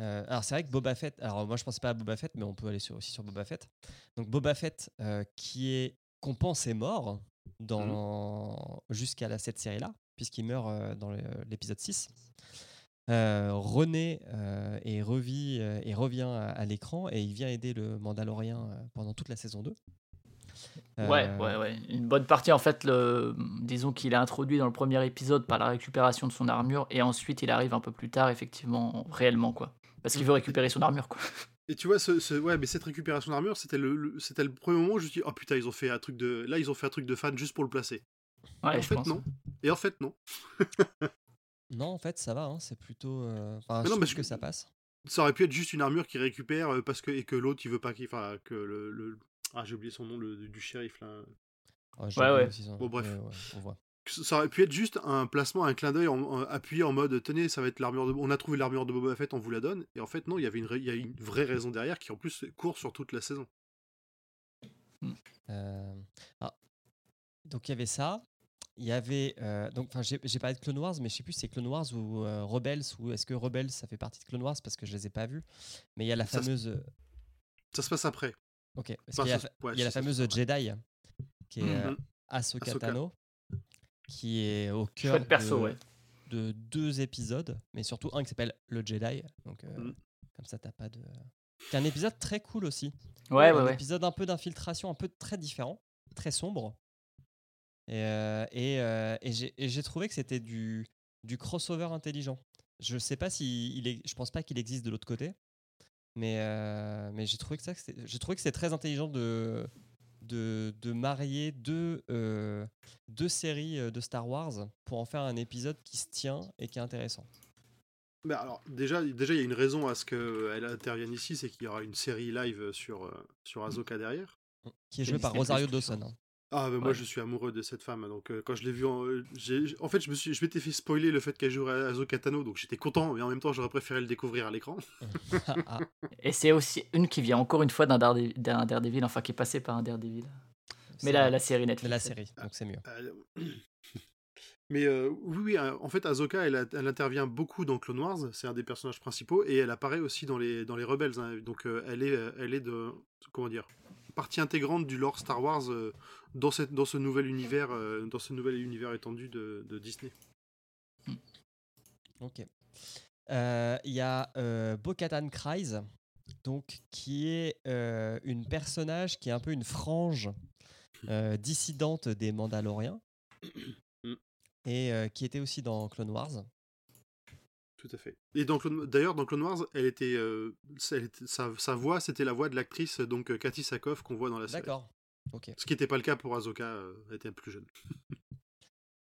S1: Euh, alors c'est vrai que Boba Fett, alors moi je pensais pas à Boba Fett, mais on peut aller sur, aussi sur Boba Fett. Donc Boba Fett euh, qui est qu'on pense est mort dans jusqu'à la cette série là, puisqu'il meurt euh, dans l'épisode 6. Euh, René est revit et revient à, à l'écran et il vient aider le Mandalorien pendant toute la saison 2.
S3: Ouais, ouais, ouais. Une bonne partie, en fait, le... disons qu'il est introduit dans le premier épisode par la récupération de son armure, et ensuite il arrive un peu plus tard, effectivement, réellement, quoi. Parce qu'il veut récupérer son armure, quoi.
S2: Et tu vois, ce, ce- ouais, mais cette récupération d'armure, c'était le, le- c'était le premier moment où je me suis dit, oh putain, ils ont fait un truc de, là, ils ont fait un truc de fan juste pour le placer.
S3: Ouais,
S2: Et en
S3: je
S2: fait,
S3: pense.
S2: non. Et en fait, non.
S1: Non, en fait, ça va, hein, c'est plutôt. euh, Enfin,
S2: Mais
S1: je
S2: non, je-
S1: que ça passe.
S2: Ça aurait pu être juste une armure qui récupère euh, parce que et que l'autre il veut pas qu'il, enfin que le, le- ah j'ai oublié son nom le, du shérif là.
S1: Ouais, j'ai
S3: Ouais, ouais.
S1: son-
S2: Bon, bref.
S1: ouais, ouais, on voit.
S2: Ça aurait pu être juste un placement, un clin d'œil appuyé en mode tenez, ça va être l'armure de. On a trouvé l'armure de Boba Fett, on vous la donne. Et en fait, non, il y avait une, ra- il y a une vraie raison derrière qui en plus court sur toute la saison.
S1: Euh, ah, donc il y avait ça. Il y avait euh, donc enfin j'ai parlé de Clone Wars mais je sais plus si c'est Clone Wars ou euh, Rebels ou est-ce que Rebels ça fait partie de Clone Wars parce que je les ai pas vus. Mais il y a la
S2: Ça se-
S1: fameuse
S2: Ça se passe après.
S1: OK, parce
S2: Enfin,
S1: qu'il y a,
S2: ça-
S1: la-
S2: ouais,
S1: il y a la fameuse. Jedi qui est
S2: Mhm.
S1: Ahsoka
S2: Ahsoka.
S1: Tano qui est au cœur
S3: perso,
S1: de,
S3: ouais.
S1: de deux épisodes mais surtout un qui s'appelle le Jedi donc euh,
S2: Mhm.
S1: comme ça t'as pas de qui est un épisode très cool aussi.
S3: Ouais, ouais,
S1: un
S3: ouais.
S1: épisode un peu d'infiltration, un peu très différent, très sombre. Et, euh, et, euh, et j'ai trouvé que c'était du, du crossover intelligent. Je sais pas si il est, je pense pas qu'il existe de l'autre côté, mais, euh, mais j'ai trouvé que ça, j'ai trouvé que c'était très intelligent de, de, de marier deux, euh, deux séries euh, de Star Wars pour en faire un épisode qui se tient et qui est intéressant.
S2: Bah alors déjà, déjà il y a une raison à ce qu'elle intervienne ici, c'est qu'il y aura une série live sur euh, sur Ahsoka derrière.
S1: Qui est
S3: C'est
S1: joué par Rosario Dawson.
S2: Ah, moi
S3: Ouais.
S2: je suis amoureux de cette femme, donc euh, quand je l'ai vue, en, euh, en fait je me suis, je m'étais fait spoiler le fait qu'elle jouerait à Ahsoka Tano, donc j'étais content, mais en même temps j'aurais préféré le découvrir à l'écran.
S3: Et c'est aussi une qui vient encore une fois d'un Darede- d'un Daredevil, enfin qui est passé par un Daredevil. Mais la, la série
S1: Mais
S3: Netflix.
S1: la série, donc c'est mieux.
S2: Euh, Mais euh, oui, oui, en fait, Ahsoka, elle, intervient beaucoup dans Clone Wars, c'est un des personnages principaux, et elle apparaît aussi dans les, dans les Rebels. hein. donc, euh, elle est, elle est de, comment dire, partie intégrante du lore Star Wars euh, dans, cette, dans ce nouvel univers, euh, dans ce nouvel univers étendu de, de Disney.
S1: Ok. Euh, Il y a euh, Bo-Katan Kryze, donc qui est euh, une personnage qui est un peu une frange euh, dissidente des Mandaloriens
S2: Mm.
S1: et euh, qui était aussi dans Clone Wars.
S2: Tout à fait. Et d'ailleurs, dans Clone Wars, elle était, euh, elle était- sa, sa voix, c'était la voix de l'actrice donc euh, Cathy Sakoff qu'on voit dans la série.
S1: D'accord. Ok.
S2: Ce qui n'était pas le cas pour Ahsoka, euh, elle était plus jeune.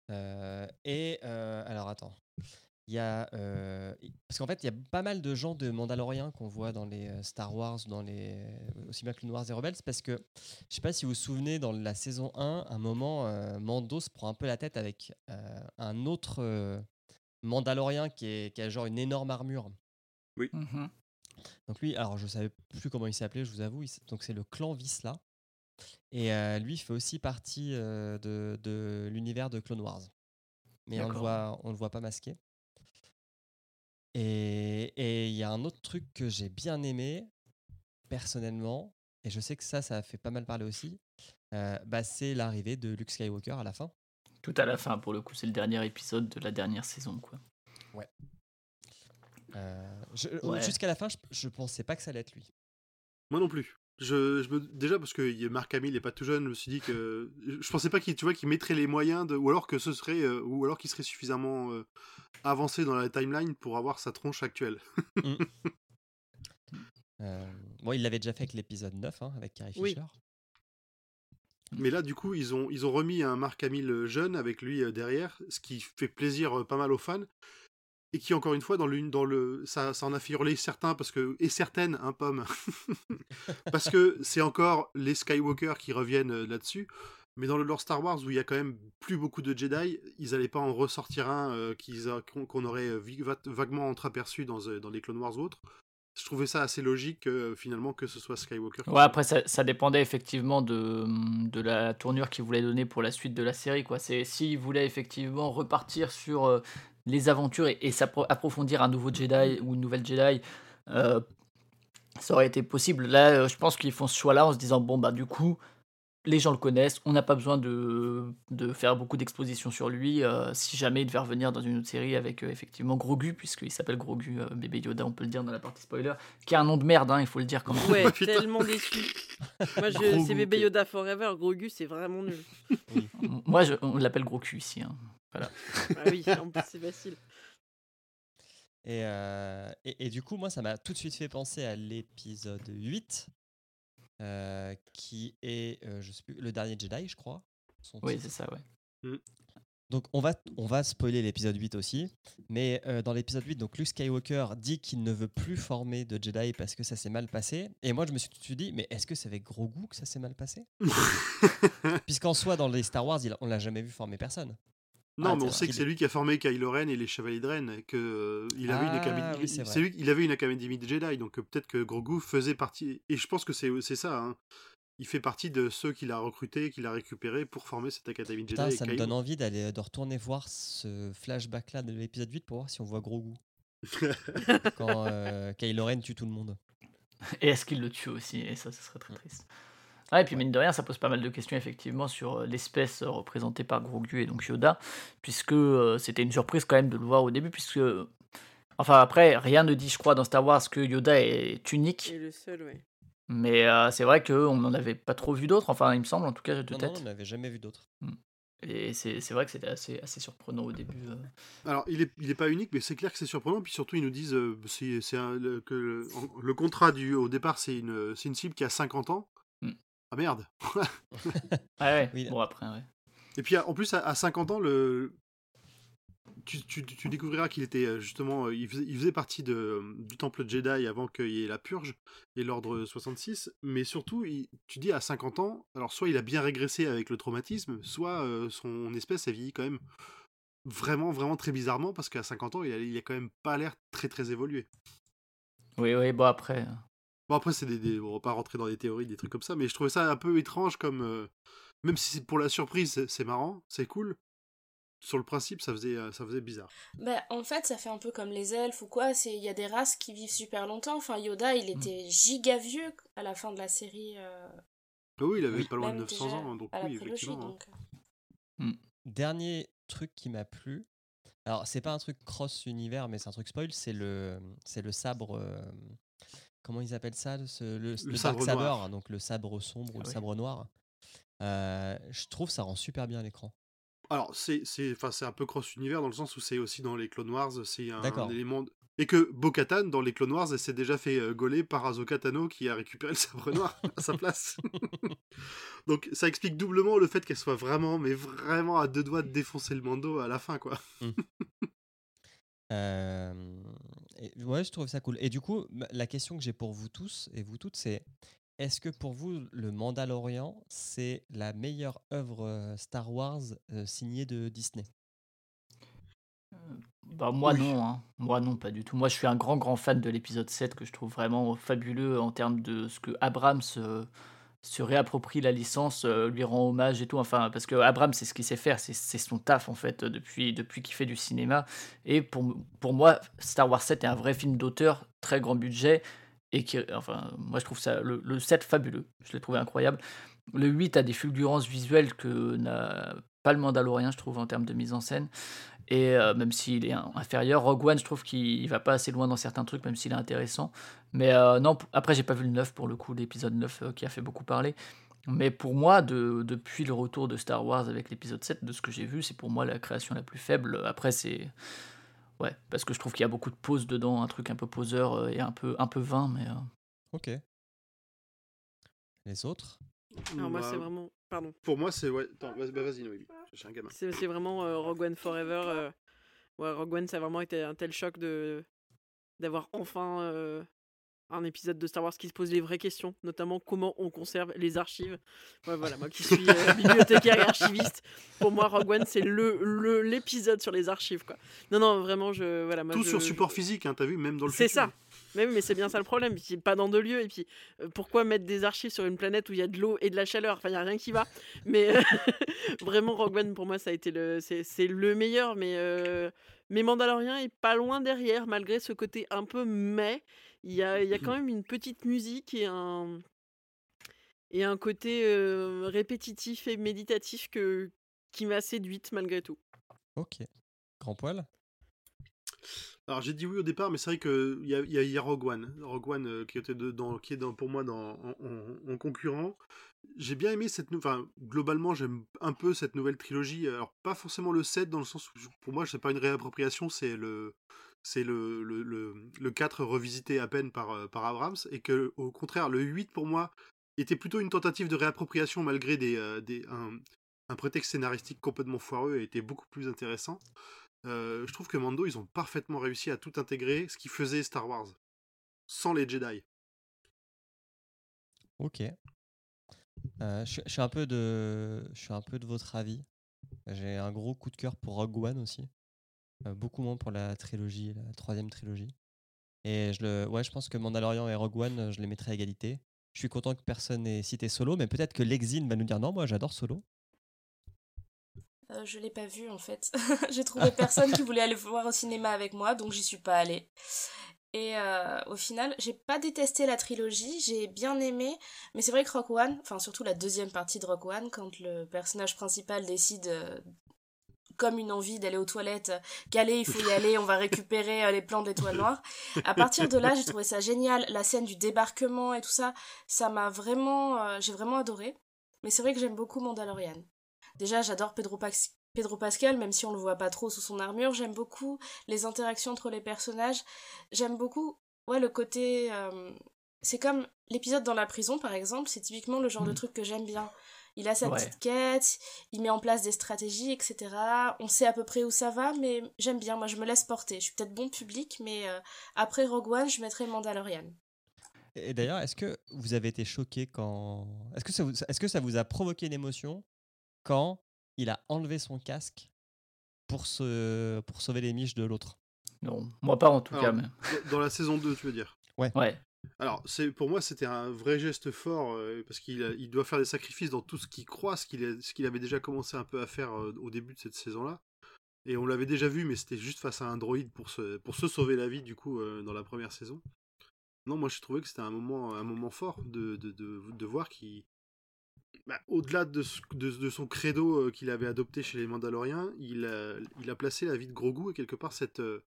S1: Euh, et alors attends. Il y a parce qu'en fait il y a pas mal de gens de Mandaloriens qu'on voit dans les Star Wars, dans les aussi bien que Clone Wars et Rebels, parce que je sais pas si vous vous souvenez dans la saison 1, un moment Mando se prend un peu la tête avec un autre Mandalorien qui, est, qui a genre une énorme armure.
S3: Mhm.
S1: Donc lui, alors je savais plus comment il s'appelait, je vous avoue. il donc c'est le clan Visla. Et euh, lui il fait aussi partie euh, de, de l'univers de Clone Wars. Mais on le voit, on le voit pas masqué. Et et il y a un autre truc que j'ai bien aimé personnellement, et je sais que ça, ça a fait pas mal parler aussi, euh, bah, c'est l'arrivée de Luke Skywalker à la fin.
S3: Tout à la fin, pour le coup, c'est le dernier épisode de la dernière saison, quoi.
S1: Euh, je-
S3: Ouais.
S1: Jusqu'à la fin, je, je pensais pas que ça allait être lui.
S2: Moi non plus. Je, je me, déjà parce que Marc Hamill n'est pas tout jeune, je me suis dit que je pensais pas qu'il tu vois qu'il mettrait les moyens de ou alors que ce serait euh, ou alors qu'il serait suffisamment euh, avancé dans la timeline pour avoir sa tronche actuelle.
S1: Euh, bon, il l'avait déjà fait avec l'épisode 9, hein, avec Carrie
S5: Oui.
S1: Fisher.
S2: Mais là du coup, ils ont remis un Marc Hamill euh, jeune avec lui euh, derrière, ce qui fait plaisir euh, pas mal aux fans et qui encore une fois dans l'une dans le ça, ça en a fait hurler certains parce que et certaines un pomme parce que c'est encore les Skywalker qui reviennent là-dessus. Mais dans le lore Star Wars où il y a quand même plus beaucoup de Jedi ils allaient pas en ressortir un qu'ils qu'on aurait vaguement entreaperçu dans, dans les Clone Wars ou autres je trouvais ça assez logique euh, finalement que ce soit Skywalker
S3: Ouais, après, ça, ça dépendait effectivement de, de la tournure qu'ils voulaient donner pour la suite de la série. Quoi. C'est s'ils voulaient effectivement repartir sur euh, les aventures et, et approfondir un nouveau Jedi ou une nouvelle Jedi, euh, ça aurait été possible. Là, je pense qu'ils font ce choix-là en se disant bon, bah, du coup, les gens le connaissent, on n'a pas besoin de, de faire beaucoup d'exposition sur lui. euh, si jamais il devait revenir dans une autre série avec euh, effectivement Grogu, puisqu'il s'appelle Grogu, euh, bébé Yoda, on peut le dire dans la partie spoiler, qui a un nom de merde, hein, il faut le dire quand même.
S5: Ouais, tellement déçu. Moi, c'est bébé. Yoda Forever, gros gus, c'est vraiment nul.
S3: Moi, je- on l'appelle gros cul ici. hein.
S5: Ah oui, en plus, c'est facile.
S1: Et, euh, et, et du coup, moi, ça m'a tout de suite fait penser à l'épisode 8, euh, qui est, euh, je sais plus, le dernier Jedi, je crois. son
S3: Oui, c'est ça, ouais.
S1: Donc on va, on va spoiler l'épisode 8 aussi, mais euh, dans l'épisode 8, donc Luke Skywalker dit qu'il ne veut plus former de Jedi parce que ça s'est mal passé. Et moi je me suis tout de suite dit, mais est-ce que c'est avec gros goût que ça s'est mal passé? Puisqu'en soi, dans les Star Wars, il, on l'a jamais vu former personne.
S2: Non,
S1: Ah,
S2: mais on sait que c'est lui qui a formé Kylo Ren et les Chevaliers de Ren, que euh, il avait une
S1: Ah,
S2: académie.
S1: oui, c'est
S2: lui, il avait une académie de Jedi, donc euh, peut-être que Grogu faisait partie. Et je pense que c'est c'est ça. hein. Il fait partie de ceux qu'il a recrutés, qu'il a récupérés pour former cette académie de Jedi.
S1: Putain,
S2: et
S1: ça me
S2: Kylo-
S1: donne envie d'aller de retourner voir ce flashback là de l'épisode 8 pour voir si on voit gros goût. Quand euh, Kylo Ren tue tout le monde.
S3: Et est-ce qu'il le tue aussi? Et ça, ce serait très triste. Ah, et puis, mine de rien, ça pose pas mal de questions, effectivement, sur euh, l'espèce euh, représentée par Grogu et donc Yoda, puisque euh, c'était une surprise quand même de le voir au début, puisque. Enfin, après, rien ne dit, je crois, dans Star Wars que Yoda est unique,
S5: Et le seul, ouais.
S3: mais euh, c'est vrai qu'on n'en avait pas trop vu d'autres, enfin, il me semble, en tout cas, de
S1: Non,
S3: tête.
S1: non, on n'avait jamais vu d'autres.
S3: Et c'est vrai que c'était assez, assez surprenant au début. euh.
S2: Alors, il est, il est pas unique, mais c'est clair que c'est surprenant. Puis surtout, ils nous disent euh, c'est, que le, contrat du, au départ, c'est une, c'est une cible qui a 50 ans. Ah merde
S3: Ah ouais,
S1: Oui.
S3: bon, après, ouais.
S2: Et puis en plus, à, à 50 ans, le... tu, tu- tu découvriras qu'il était euh, justement. euh, Il faisait, il faisait partie de, du temple Jedi avant qu'il y ait la purge et l'ordre 66. Mais surtout, il- tu dis à 50 ans, alors soit il a bien régressé avec le traumatisme, soit euh, son espèce a vieilli quand même vraiment, vraiment très bizarrement parce qu'à 50 ans, il a, il a quand même pas l'air très, très évolué.
S3: Oui, oui, bon, après.
S2: Bon, après, c'est des, des- on va pas rentrer dans des théories, des trucs comme ça, mais je trouvais ça un peu étrange comme. euh, même si c'est pour la surprise, c'est- marrant, c'est cool. Sur le principe, ça faisait, euh, ça faisait bizarre.
S4: Bah, en fait, ça fait un peu comme les elfes ou quoi. C'est Il y a des races qui vivent super longtemps. Enfin, Yoda, il était giga vieux à la fin de la série. euh,
S2: Ah oui, il avait
S1: Oui.
S2: pas loin de
S4: même
S2: 900
S4: déjà
S2: ans, hein, donc oui, effectivement. hein.
S4: donc. euh.
S1: Dernier truc qui m'a plu. Alors, c'est pas un truc cross-univers, mais c'est un truc spoil. C'est le, c'est le sabre. euh, comment ils appellent ça Le, ce- le, le
S2: sabre
S1: Dark Saber,
S2: noir.
S1: donc le sabre sombre ou
S3: Ah
S1: le
S3: oui.
S1: sabre noir. Euh, je trouve ça rend super bien l'écran.
S2: Alors, c'est c'est- enfin, c'est un peu cross-univers dans le sens où c'est aussi dans les Clone Wars, c'est un, élément. de- Et que Bo-Katan, dans les Clone Wars, elle s'est déjà fait euh, gauler par Ahsoka Tano qui a récupéré le sabre noir à sa place. donc, ça explique doublement le fait qu'elle soit vraiment, mais vraiment à deux doigts de défoncer le Mando à la fin, quoi.
S1: Euh, et ouais, je trouve ça cool. Et du coup, la question que j'ai pour vous tous et vous toutes, c'est est-ce que pour vous, le Mandalorian, c'est la meilleure œuvre euh, Star Wars euh, signée de Disney?
S3: Bah moi
S2: Oui.
S3: non, hein. moi non pas du tout. Moi je suis un grand grand fan de l'épisode 7 que je trouve vraiment fabuleux en termes de ce que Abrams euh, se réapproprie la licence, euh, lui rend hommage et tout. Enfin parce que Abrams c'est ce qu'il sait faire, c'est son taf en fait euh, depuis, depuis qu'il fait du cinéma. Et pour, pour moi Star Wars 7 est un vrai film d'auteur, très grand budget. et qui, enfin, moi je trouve ça le, le 7 fabuleux, je l'ai trouvé incroyable. Le 8 a des fulgurances visuelles que n'a pas le Mandalorian, je trouve, en termes de mise en scène. Et euh, même s'il est inférieur, Rogue One, je trouve qu'il va pas assez loin dans certains trucs, même s'il est intéressant. Mais euh, non, après, j'ai pas vu le 9 pour le coup, l'épisode 9 euh, qui a fait beaucoup parler. Mais pour moi, de, depuis le retour de Star Wars avec l'épisode 7, de ce que j'ai vu, c'est pour moi la création la plus faible. Après, c'est. Ouais, parce que je trouve qu'il y a beaucoup de pause dedans, un truc un peu poseur et un peu, un peu vain, mais.
S1: Ok. Les autres?
S5: Alors moi,
S2: Bah,
S5: c'est vraiment. Pardon.
S2: Pour moi, c'est. Ouais... Attends, bah, vas-y, Noémie. J'ai un gamin.
S5: C'est vraiment euh, Rogue One Forever. euh, Ouais, Rogue One, ça a vraiment été un tel choc de d'avoir enfin euh, un épisode de Star Wars qui se pose les vraies questions, notamment comment on conserve les archives. Ouais, voilà, moi qui suis euh, bibliothécaire et archiviste, pour moi, Rogue One, c'est le le- l'épisode sur les archives, quoi. Non, non, vraiment, je voilà, moi,
S2: Tout
S5: je-
S2: sur
S5: je-
S2: support physique, hein, t'as vu, même dans le
S5: C'est ça. Mais, mais c'est bien ça le problème. Puis pas dans deux lieux. Et puis euh, pourquoi mettre des archives sur une planète où il y a de l'eau et de la chaleur? Enfin, il n'y a rien qui va. Mais euh, vraiment, Rogue One, pour moi, ça a été le, c'est, le meilleur. Mais, euh, mais Mandalorian est pas loin derrière, malgré ce côté un peu mais. Il y a, y a quand même une petite musique et un, et un côté euh, répétitif et méditatif que, qui m'a séduite malgré tout.
S1: Ok. Grand poil
S2: Alors j'ai dit oui au départ, mais c'est vrai qu'il y a, y, a, Rogue One. Euh, qui, était est pour moi en, en- en concurrent. J'ai bien aimé cette nouvelle. Enfin, globalement, j'aime un peu cette nouvelle trilogie. Alors, pas forcément le 7, dans le sens où pour moi, c'est pas une réappropriation, c'est le. C'est le, le, le 4 revisité à peine par, euh, par Abrams, et que au contraire, le 8 pour moi était plutôt une tentative de réappropriation malgré des, euh, des, un, un prétexte scénaristique complètement foireux et était beaucoup plus intéressant. Euh, je trouve que Mando, ils ont parfaitement réussi à tout intégrer, ce qui faisait Star Wars, sans les Jedi.
S1: Ok. Euh, je, suis- un peu de, votre avis. J'ai un gros coup de cœur pour Rogue One aussi. Euh, beaucoup moins pour la trilogie, la troisième trilogie. Et je, je pense que Mandalorian et Rogue One, je les mettrai à égalité. Je suis content que personne n'ait cité Solo, mais peut-être que l'exil va nous dire non, moi j'adore Solo.
S4: Euh, je l'ai pas vu en fait. J'ai trouvé personne qui voulait aller le voir au cinéma avec moi, donc j'y suis pas allée. Et euh, au final, j'ai pas détesté la trilogie, j'ai bien aimé, mais c'est vrai que Rock One, enfin surtout la deuxième partie de Rock One, quand le personnage principal décide, euh, comme une envie d'aller aux toilettes, euh, qu'aller, il faut y aller, on va récupérer les plans de l'étoile noire. À partir de là, j'ai trouvé ça génial, la scène du débarquement et tout ça, ça m'a vraiment, j'ai vraiment adoré. Mais c'est vrai que j'aime beaucoup Mandalorian. Déjà, j'adore Pedro, Pax- Pedro Pascal, même si on le voit pas trop sous son armure. J'aime beaucoup les interactions entre les personnages. J'aime beaucoup, ouais, le côté. euh, C'est comme l'épisode dans la prison, par exemple. C'est typiquement le genre de
S3: Mhm.
S4: truc que j'aime bien. Il a sa
S3: Ouais.
S4: petite quête, il met en place des stratégies, etc. On sait à peu près où ça va, mais j'aime bien. Moi, je me laisse porter. Je suis peut-être bon public, mais euh, après Rogue One, je mettrai Mandalorian.
S1: Et d'ailleurs, est-ce que vous avez été choqué quand. Est-ce que, ça vous... est-ce que ça vous a provoqué une émotion quand il a enlevé son casque pour, se... pour sauver les miches de l'autre
S3: Non, moi pas en tout
S2: Alors,
S3: cas. Mais...
S2: Dans- la saison 2, tu veux dire?
S3: Ouais.
S2: Alors, c'est pour moi, c'était un vrai geste fort, euh, parce qu'il a- il doit faire des sacrifices dans tout ce qu'il croit, ce qu'il a- ce qu'il avait déjà commencé un peu à faire euh, au début de cette saison-là. Et on l'avait déjà vu, mais c'était juste face à un droïde pour se, pour se sauver la vie, du coup, euh, dans la première saison. Non, moi, je trouvais que c'était un moment, un moment fort de, de, de, de voir qu'il. Bah, Au-delà de, ce- de, de son credo euh, qu'il avait adopté chez les Mandaloriens, il a, il a placé la vie de Grogu et quelque part cette. euh,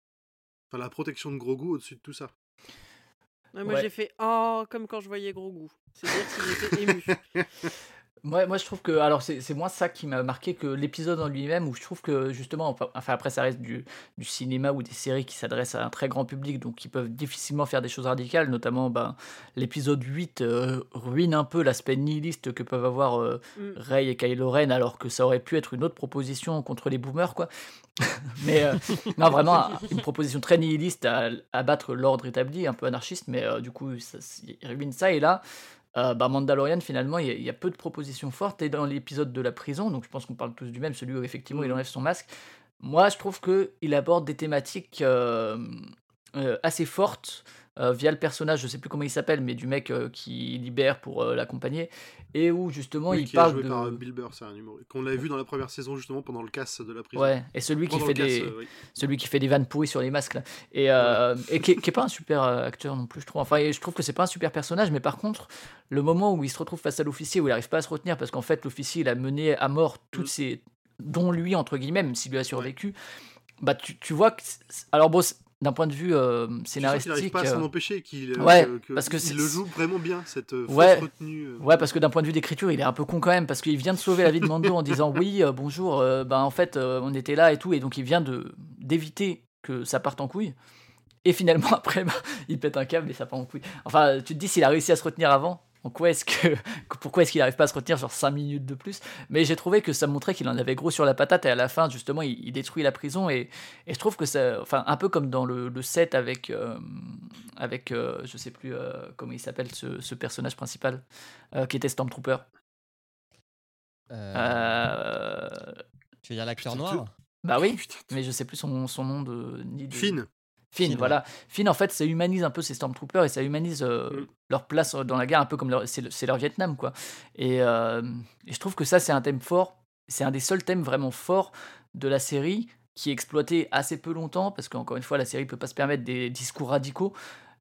S2: Enfin, la protection de Grogu au-dessus de tout ça.
S5: Ouais, moi,
S3: Ouais.
S5: j'ai fait oh comme quand je voyais Gros Goût. C'est-à-dire qu'il était ému.
S3: Moi, moi, je trouve que. Alors, c'est moins ça qui m'a marqué que l'épisode en lui-même, où je trouve que, justement, enfin, après, ça reste du, du cinéma ou des séries qui s'adressent à un très grand public, donc qui peuvent difficilement faire des choses radicales, notamment ben, l'épisode 8 euh, ruine un peu l'aspect nihiliste que peuvent avoir euh,
S5: Mm.
S3: Rey et Kylo Ren, alors que ça aurait pu être une autre proposition contre les boomers, quoi. mais euh, non, vraiment, une proposition très nihiliste à, à battre l'ordre établi, un peu anarchiste, mais euh, du coup, ça, ruine ça, et là. Euh, bah, Mandalorian, finalement, il y, a- il y a peu de propositions fortes. Et dans l'épisode de la prison, donc je pense qu'on parle tous du même, celui où effectivement il
S2: Mhm.
S3: enlève son masque, moi je trouve qu'il aborde des thématiques euh, euh, assez fortes, euh, via le personnage, je sais plus comment il s'appelle, mais du mec euh, qui libère pour euh, l'accompagner, et où justement
S2: Oui,
S3: il
S2: qui est
S3: parle
S2: joué
S3: de.
S2: par Bill Burr, c'est un humour qu'on avait vu dans la première saison justement pendant le casse de la prison.
S3: Ouais, et celui qui fait
S2: casse,
S3: des.
S2: oui.
S3: celui qui fait des vannes pourries sur les masques là. et, et qui, est, qui est pas un super acteur non plus je trouve enfin je trouve que c'est pas un super personnage mais par contre le moment où il se retrouve face à l'officier où il arrive pas à se retenir parce qu'en fait l'officier il a mené à mort toutes
S2: Mm.
S3: ses dont lui entre guillemets même s'il lui a survécu bah tu, tu vois que alors bon d'un point de vue euh,
S2: Je suis sûr qu'il
S3: scénaristique
S2: n'arrive pas à s'en
S3: euh,
S2: empêcher, qu'il euh,
S3: Ouais,
S2: que-
S3: parce que
S2: il le joue vraiment bien cette fausse
S3: Ouais.
S2: retenue.
S3: Ouais, parce que d'un point de vue d'écriture, il est un peu con quand même, parce qu'il vient de sauver la vie de Mando en disant oui, bonjour, ben en fait, on était là et tout, et donc il vient de d'éviter que ça parte en couille. Et finalement, après, ben, il pète un câble et ça part en couille. Enfin, tu te dis s'il a réussi à se retenir avant, est-ce que, pourquoi est-ce qu'il n'arrive pas à se retenir sur 5 minutes de plus? Mais j'ai trouvé que ça montrait qu'il en avait gros sur la patate, et à la fin, justement, il, il détruit la prison, et, et je trouve que ça, enfin, un peu comme dans le, le set avec, euh, avec euh, je sais plus euh, comment il s'appelle, ce, ce personnage principal, euh, qui était Stormtrooper.
S1: Euh,
S3: Euh,
S1: Tu veux dire l'acteur noir?
S3: Bah oui, mais je sais plus son, son nom de. Ni de...
S2: Finn.
S3: Finn,
S1: Finn,
S3: voilà. Finn, en fait, ça humanise un peu ces Stormtroopers et ça humanise euh,
S2: Mm.
S3: leur place dans la guerre, un peu comme leur- c'est le- c'est leur Vietnam, quoi. Et, euh, et je trouve que ça, c'est un thème fort. C'est un des seuls thèmes vraiment forts de la série qui est exploité assez peu longtemps parce qu'encore une fois, la série peut pas se permettre des discours radicaux.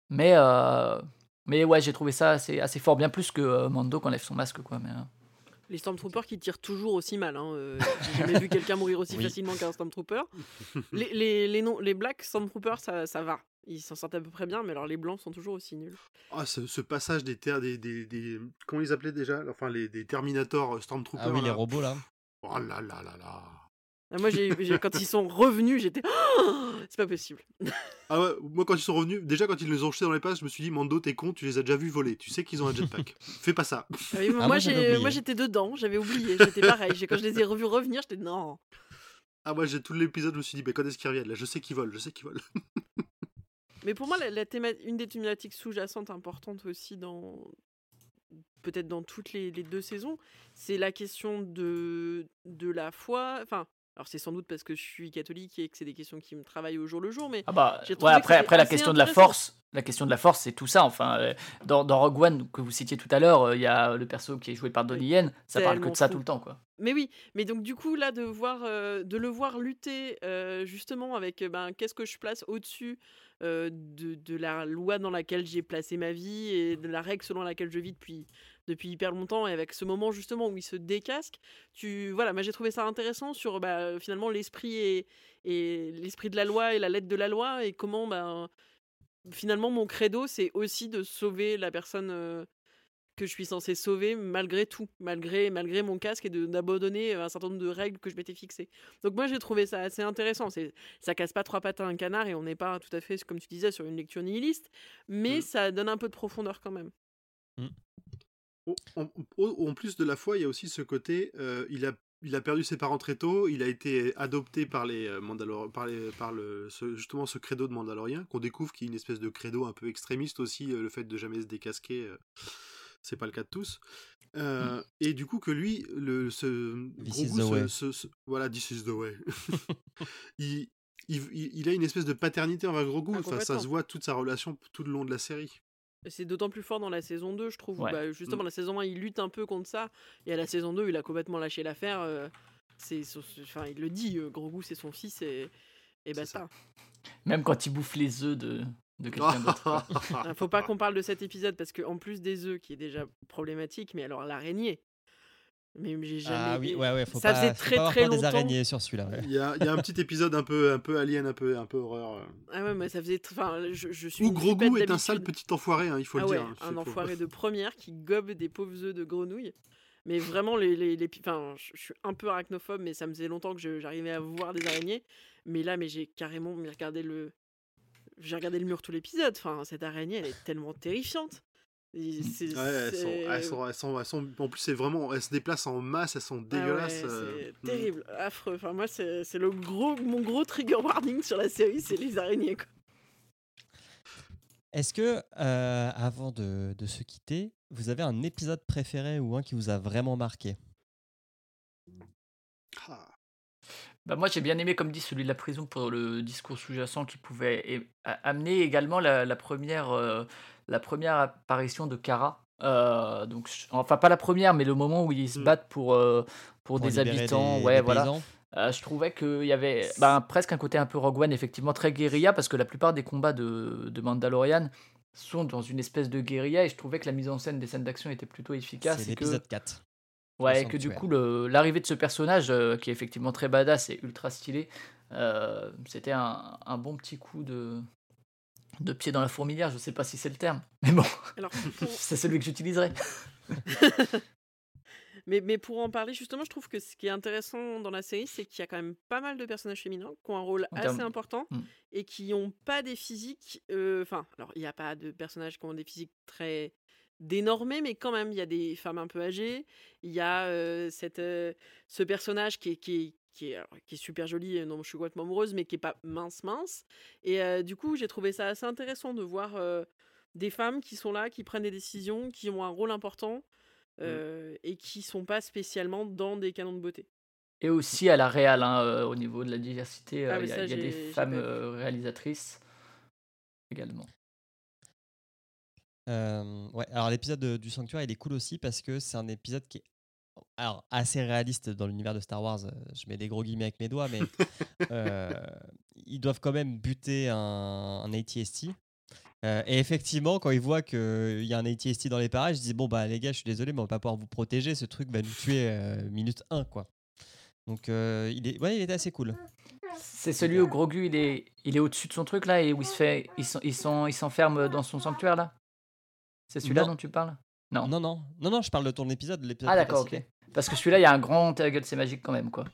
S3: Mais, euh, mais ouais, j'ai trouvé ça assez, assez fort, bien plus que euh, Mando qui enlève son masque, quoi. Mais, euh,
S5: Les Stormtroopers qui tirent toujours aussi mal. Hein. euh, J'ai jamais vu quelqu'un mourir aussi
S1: Oui.
S5: facilement qu'un Stormtrooper. Les, les, les, non, les Black Stormtroopers, ça, ça va. Ils s'en sortent à peu près bien, mais alors les Blancs sont toujours aussi nuls.
S2: Ah, ce, ce passage des, ter- des, des, des- Comment ils appelaient déjà? Enfin, les, des Terminator euh, Stormtroopers.
S1: Ah oui, les robots là.
S2: Oh là là là là.
S5: Ah, moi, quand ils sont revenus, j'étais. Oh, c'est pas possible.
S2: Ah ouais, moi quand ils sont revenus, déjà quand ils les ont jetés dans les passes, je me suis dit, Mando, t'es con, tu les as déjà vus voler. Tu sais qu'ils ont un jetpack. Fais pas ça.
S5: Ah oui,
S1: Ah,
S5: moi, j'étais dedans, j'avais oublié. J'étais pareil. Quand je les ai revus revenir, j'étais non.
S2: Ah, moi j'ai tout l'épisode, je me suis dit, bah, quand est-ce qu'ils reviennent Là, je sais qu'ils volent, je sais qu'ils volent.
S5: Mais pour moi, la, la théma- une des thématiques sous-jacentes importantes aussi dans peut-être dans toutes les, les deux saisons, c'est la question de, de la foi. Enfin, alors c'est sans doute parce que je suis catholique et que c'est des questions qui me travaillent au jour le jour, mais
S3: Ah bah, ouais,
S5: que
S3: après, après la question de la force, la question de la force, c'est tout ça. Enfin, euh, dans, dans Rogue One que vous citiez tout à l'heure, euh, il y a le perso qui est joué par Donnie Yen, ça parle que de ça
S5: fou.
S3: tout le temps, quoi.
S5: Mais oui, mais donc du coup là de voir, euh, de le voir lutter euh, justement avec ben qu'est-ce que je place au-dessus euh, de, de la loi dans laquelle j'ai placé ma vie et de la règle selon laquelle je vis depuis depuis hyper longtemps et avec ce moment justement où il se décasque, tu voilà, moi j'ai trouvé ça intéressant sur bah, finalement l'esprit et, et l'esprit de la loi et la lettre de la loi et comment ben finalement mon credo c'est aussi de sauver la personne que je suis censé sauver malgré tout, malgré, malgré mon casque et d'abandonner un certain nombre de règles que je m'étais fixées. Donc moi j'ai trouvé ça assez intéressant. Ça casse pas trois pattes à un canard et on n'est pas tout à fait, comme tu disais, sur une lecture nihiliste, mais
S2: Mm.
S5: ça donne un peu de profondeur quand même.
S2: Au- En, plus de la foi, il y a aussi ce côté, euh, il, a, il a perdu ses parents très tôt, il a été adopté par les euh, Mandalor- par, les, par le, ce- justement ce credo de Mandalorien, qu'on découvre qui est une espèce de credo un peu extrémiste aussi, euh, le fait de jamais se décasquer, euh, c'est pas le cas de tous. Euh, Et du coup que lui, le, ce
S1: This
S2: se- se- voilà, this is the way. il, il, il- a une espèce de paternité envers Grogu,
S5: Ah,
S2: enfin, ça se voit toute sa relation tout le long de la série.
S5: C'est d'autant plus fort dans la saison 2, je trouve. où, bah, justement, la saison 1, il lutte un peu contre ça. Et à la saison 2, il a complètement lâché l'affaire. euh, c'est, enfin, il le dit, euh, Grogu, c'est son fils et, et
S2: C'est ça.
S3: Même quand il bouffe les œufs de, de quelqu'un d'autre.
S5: Ah, Faut pas qu'on parle de cet épisode parce qu'en plus des œufs, qui est déjà problématique, mais alors l'araignée. Mais j'ai jamais.
S1: Ah oui, ouais, ouais, faut
S5: ça
S1: pas,
S5: faisait
S1: faut
S5: très
S1: pas
S5: très
S1: peur des
S5: longtemps.
S1: araignées sur celui-là. ouais.
S2: Il y a, il y a un petit épisode un peu, un peu alien, un peu, un peu horreur. euh.
S5: Ah ouais, mais ça faisait. Enfin, je, je suis.
S2: Où
S5: une
S2: Grogu
S5: flippette
S2: est un sale petit enfoiré, hein, il faut
S5: Ah
S2: le
S5: ouais,
S2: dire. hein,
S5: un
S2: faut-
S5: enfoiré de première qui gobe des pauvres œufs de grenouille. Mais vraiment, les, les, les- enfin, je suis un peu arachnophobe, mais ça me faisait longtemps que je- j'arrivais à voir des araignées. Mais là, mais j'ai carrément regardé le, j'ai regardé le mur tout l'épisode. Enfin, cette araignée, elle est tellement terrifiante. C'est-
S2: Ouais, elles sont,
S5: c'est-
S2: elles sont, elles sont, elles sont- en plus c'est vraiment, elles se déplacent en masse, elles sont
S5: Ah ouais,
S2: dégueulasses. euh,
S5: c'est
S2: mm.
S5: terrible, affreux. Enfin, moi, c'est c'est le gros, mon gros trigger warning sur la série, c'est les araignées. quoi.
S1: Est-ce que, euh, avant de, de se quitter, vous avez un épisode préféré ou un qui vous a vraiment marqué?
S3: Bah moi j'ai bien aimé comme dit celui de la prison pour le discours sous-jacent qui pouvait amener également la, la première euh, la première apparition de Kara. Euh, donc enfin pas la première mais le moment où ils se
S2: Mm.
S3: battent pour euh, pour,
S1: Pour
S3: des habitants
S1: des-
S3: ouais
S1: des
S3: voilà je trouvais qu'il y avait bah, presque un côté un peu Rogue One effectivement très guérilla parce que la plupart des combats de, de Mandalorian sont dans une espèce de guérilla et je trouvais que la mise en scène des scènes d'action était plutôt efficace
S1: C'est
S3: et que
S1: l'épisode 4.
S3: Ouais,
S1: Le
S3: que du coup, l'arrivée de ce personnage, euh, qui est effectivement très badass et ultra stylé, euh, c'était un, un bon petit coup de, de pied dans la fourmilière. Je sais pas si c'est le terme, mais bon, c'est celui que j'utiliserai.
S5: mais, mais pour en parler, justement, je trouve que ce qui est intéressant dans la série, c'est qu'il y a quand même pas mal de personnages féminins qui ont un rôle
S3: En
S5: assez important
S3: Mm.
S5: et qui n'ont pas des physiques. euh, Enfin, alors, il n'y a pas de personnages qui ont des physiques très dénormés, mais quand même, il y a des femmes un peu âgées. Il y a euh, cette, euh, ce personnage qui est, qui est, qui est, alors, qui est super joli, non, je suis complètement amoureuse, mais qui est pas mince, mince. Et euh, du coup, j'ai trouvé ça assez intéressant de voir des femmes qui sont là, qui prennent des décisions, qui ont un rôle important euh, et qui sont pas spécialement dans des canons de beauté.
S3: Et aussi à la réal, hein, au niveau de la diversité,
S5: Ah,
S3: il y a,
S5: ça,
S3: il y a
S5: j'ai-
S3: des femmes réalisatrices également.
S1: Euh, ouais, alors l'épisode de- du Sanctuaire, il est cool aussi parce que c'est un épisode qui est alors, assez réaliste dans l'univers de Star Wars. Je mets des gros guillemets avec mes doigts, mais euh, ils doivent quand même buter un, un ATST. Euh, et effectivement, quand ils voient qu'il y a un ATST dans les parages, ils disent Bon, bah les gars, je suis désolé, mais on va pas pouvoir vous protéger. Ce truc va nous tuer euh, minute 1, quoi. Donc, euh, il, est, ouais, il était assez cool.
S3: C'est celui où Grogu il est, il est au-dessus de son truc là et où il se fait, il s'enferme dans son sanctuaire là? C'est celui-là dont tu parles? Non.
S1: Non, non, non, non, je parle de ton épisode. l'épisode
S3: Ah d'accord, ok. Parce que celui-là, il y a un grand ta gueule, c'est magique quand même quoi.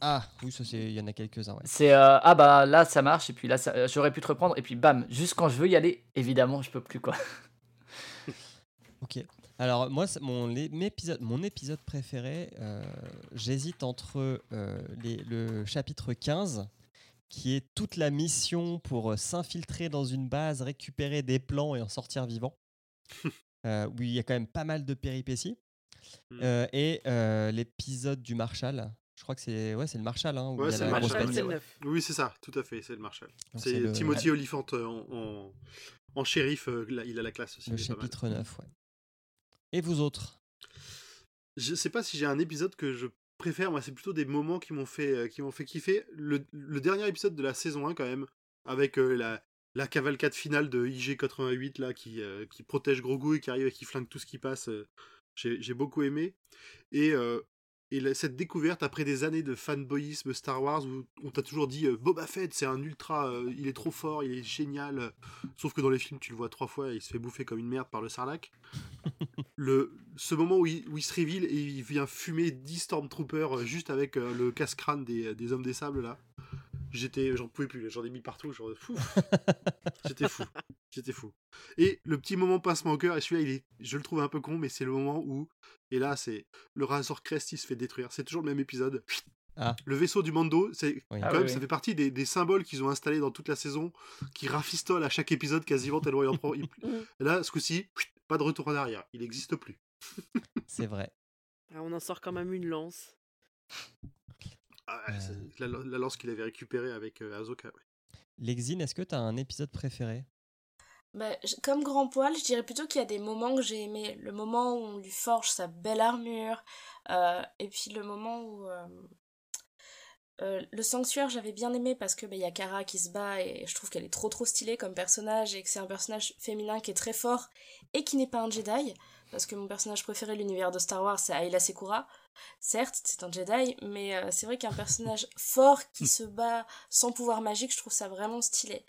S1: Ah, oui, ça, c'est- il y en a quelques-uns, ouais.
S3: C'est euh, ah bah là ça marche et puis là ça- euh, j'aurais pu te reprendre et puis bam, juste quand je veux y aller, évidemment je peux plus quoi.
S1: Ok. Alors moi, mon, les- mes épisodes- mon épisode préféré, euh, j'hésite entre euh, les- le chapitre 15, qui est toute la mission pour s'infiltrer dans une base, récupérer des plans et en sortir vivant, euh, où il y a quand même pas mal de péripéties,
S2: Mm.
S1: Euh, et euh, l'épisode du Marshall. Je crois que c'est ouais, c'est le Marshall. Hein, où
S2: Ouais,
S1: il y a
S2: c'est
S1: la
S2: le
S1: grosse
S2: Marshall,
S1: bête.
S5: c'est le
S3: ouais.
S5: neuf.
S2: Oui, c'est ça, tout à fait, c'est le Marshall.
S1: C'est le-
S2: Timothy Oliphant euh, en, en, en shérif, là, il a la classe aussi.
S1: Le chapitre 9, ouais. Et vous autres?
S2: Je sais pas si j'ai un épisode que je préfère, moi c'est plutôt des moments qui m'ont fait, qui m'ont fait kiffer. Le, le dernier épisode de la saison 1 quand même, avec euh, la, la cavalcade finale de IG88 là, qui, euh, qui protège Grogu et qui arrive et qui flingue tout ce qui passe, euh, j'ai j'ai beaucoup aimé. Et, euh, et la- cette découverte après des années de fanboyisme Star Wars où on t'a toujours dit Boba Fett c'est un ultra, il est trop fort, il est génial. Sauf que dans les films tu le vois trois fois et il se fait bouffer comme une merde par le sarlac. le, ce moment où il, où il se révèle et il vient fumer 10 Stormtroopers juste avec le casse-crâne des, des hommes des sables là. J'étais, j'en pouvais plus, j'en ai mis partout, genre fou. J'étais fou, j'étais fou. Et le petit moment pincement au cœur, et celui-là, il est, je le trouve un peu con, mais c'est le moment où, et là, c'est le Razor Crest, il se fait détruire. C'est toujours le même épisode.
S1: Ah.
S2: Le vaisseau du Mando, c'est
S1: Oui.
S2: quand
S3: Ah
S2: même,
S3: oui,
S2: ça
S3: oui.
S2: fait partie des, des symboles qu'ils ont installés dans toute la saison, qui rafistolent à chaque épisode quasiment tellement il en prend. il- là, ce coup-ci, pas de retour en arrière, il n'existe plus.
S1: C'est vrai.
S5: Ah, on en sort quand même une lance.
S2: Ah, ouais,
S1: Euh.
S2: c'est la, la lance qu'il avait récupérée avec euh, Ahsoka. ouais.
S1: Lexine, est-ce que tu as un épisode préféré?
S4: Bah, comme grand poil, je dirais plutôt qu'il y a des moments que j'ai aimés. Le moment où on lui forge sa belle armure, euh, et puis le moment où... euh, euh, le sanctuaire, j'avais bien aimé parce que bah, il y a Kara qui se bat et je trouve qu'elle est trop trop stylée comme personnage et que c'est un personnage féminin qui est très fort et qui n'est pas un Jedi. Parce que mon personnage préféré de l'univers de Star Wars, c'est Ayla Sekura. Certes, c'est un Jedi, mais euh, c'est vrai qu'un personnage fort qui se bat sans pouvoir magique, je trouve ça vraiment stylé.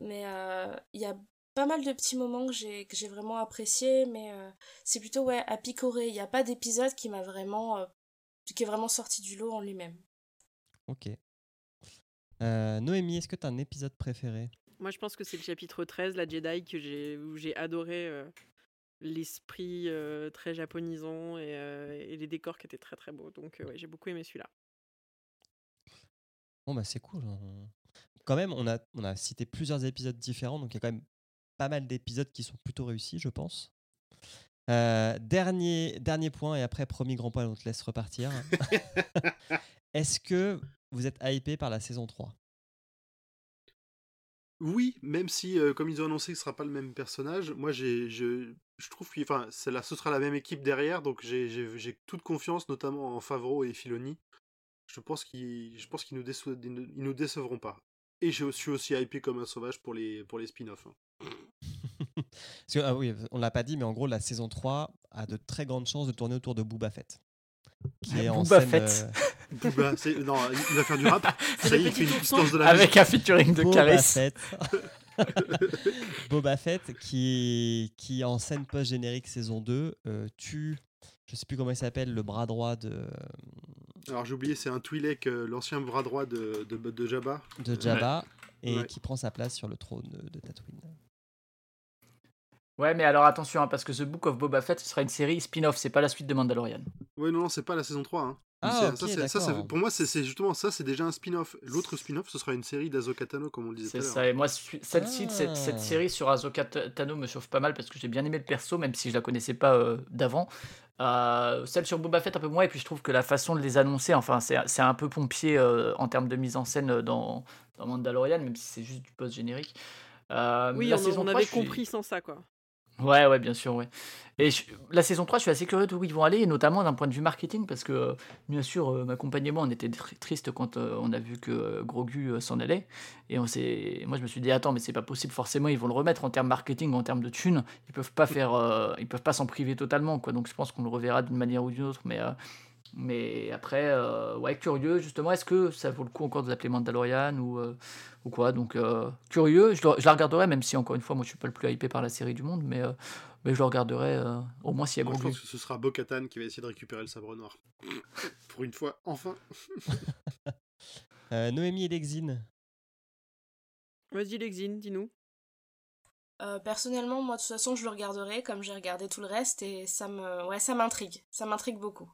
S4: Mais euh, il y a pas mal de petits moments que j'ai que j'ai vraiment appréciés, mais euh, c'est plutôt ouais à picorer. Il n'y a pas d'épisode qui m'a vraiment euh, qui est vraiment sorti du lot en lui-même.
S1: Ok. Euh, Noémie, est-ce que tu as un épisode préféré?
S5: Moi, je pense que c'est le chapitre 13, la Jedi, que j'ai, où j'ai adoré euh, l'esprit euh, très japonisant et, euh, et les décors qui étaient très très beaux. Donc, euh, ouais, j'ai beaucoup aimé celui-là.
S1: Bon, bah c'est cool. on- Quand même, on a, on a cité plusieurs épisodes différents, donc il y a quand même pas mal d'épisodes qui sont plutôt réussis, je pense. Dernier, dernier point, et après, promis grand poil, on te laisse repartir. Est-ce que vous êtes hypé par la saison 3
S2: Oui, même si, euh, comme ils ont annoncé que ce sera pas le même personnage, moi j'ai, je, je trouve que enfin, la- ce sera la même équipe derrière, donc j'ai, toute confiance, notamment en Favreau et Filoni. Je pense qu'ils, qu'ils nous, nous décevront pas. Et je suis aussi hypé comme un sauvage pour les, pour les spin-offs. hein.
S1: Ah oui, on l'a pas dit, mais en gros, la saison 3 a de très grandes chances de tourner autour de Booba Fett. Qui est en
S3: Boba
S1: scène,
S3: Fett.
S1: euh,
S2: Booba, non, il va faire du rap. Ça y est, il fait une distance de la
S3: Avec un featuring de
S1: Boba
S3: Caris.
S1: Fett. Boba Fett qui, qui en scène post-générique saison 2 euh, tue, je sais plus comment il s'appelle, le bras droit de,
S2: Alors j'ai oublié, c'est un Twi'lek, euh, l'ancien bras droit de, de, de Jabba.
S1: de Jabba et
S2: Ouais.
S1: qui prend sa place sur le trône de, de Tatooine.
S3: Ouais, mais alors attention, hein, parce que The Book of Boba Fett, ce sera une série spin-off, c'est pas la suite de Mandalorian.
S2: Ouais, non, non, c'est pas la saison 3. Hein.
S1: Ah,
S2: ça, ça, pour moi, c'est justement ça, c'est déjà un spin-off. L'autre spin-off, ce sera une série d'Azoka Tano, comme on le disait tout
S3: C'est
S2: à l'heure.
S3: ça, et moi, cette,
S1: Ah.
S3: cette série sur Ahsoka Ta- Tano me chauffe pas mal parce que j'ai bien aimé le perso, même si je la connaissais pas euh, d'avant. Euh, celle sur Boba Fett un peu moins, et puis je trouve que la façon de les annoncer, enfin, c'est un peu pompier euh, en termes de mise en scène dans, dans Mandalorian, même si c'est juste du post-générique. Euh,
S5: Oui,
S3: la
S5: on,
S3: saison
S5: on
S3: 3,
S5: avait
S3: suis-
S5: compris sans ça, quoi.
S3: Ouais, ouais, bien sûr, ouais. Et la saison 3, je suis assez curieux d'où ils vont aller, et notamment d'un point de vue marketing, parce que, bien sûr, euh, ma compagne et moi, on était tr- tristes quand euh, on a vu que euh, Grogu euh, s'en allait. Et on moi, je me suis dit, attends, mais c'est pas possible, forcément, ils vont le remettre en termes marketing, en termes de thunes. Ils peuvent pas faire, ils peuvent pas s'en priver totalement, quoi. Donc, je pense qu'on le reverra d'une manière ou d'une autre, mais. Mais après, euh, ouais, curieux, justement, est-ce que ça vaut le coup encore de l'appeler Mandalorian ou, euh, ou quoi? Donc, euh, curieux, je, je la regarderai, même si, encore une fois, moi, je suis pas le plus hypé par la série du monde, mais, euh, mais je le regarderai euh, au moins s'il y a
S2: Moi, je pense que ce sera Bo-Katan qui va essayer de récupérer le sabre noir. Pour une fois, enfin.
S1: Euh, Noémie et Lexine.
S5: Vas-y, Lexine, dis-nous.
S4: Euh, personnellement, moi, de toute façon, je le regarderai comme j'ai regardé tout le reste et ça me, ouais, ça m'intrigue. Ça m'intrigue beaucoup.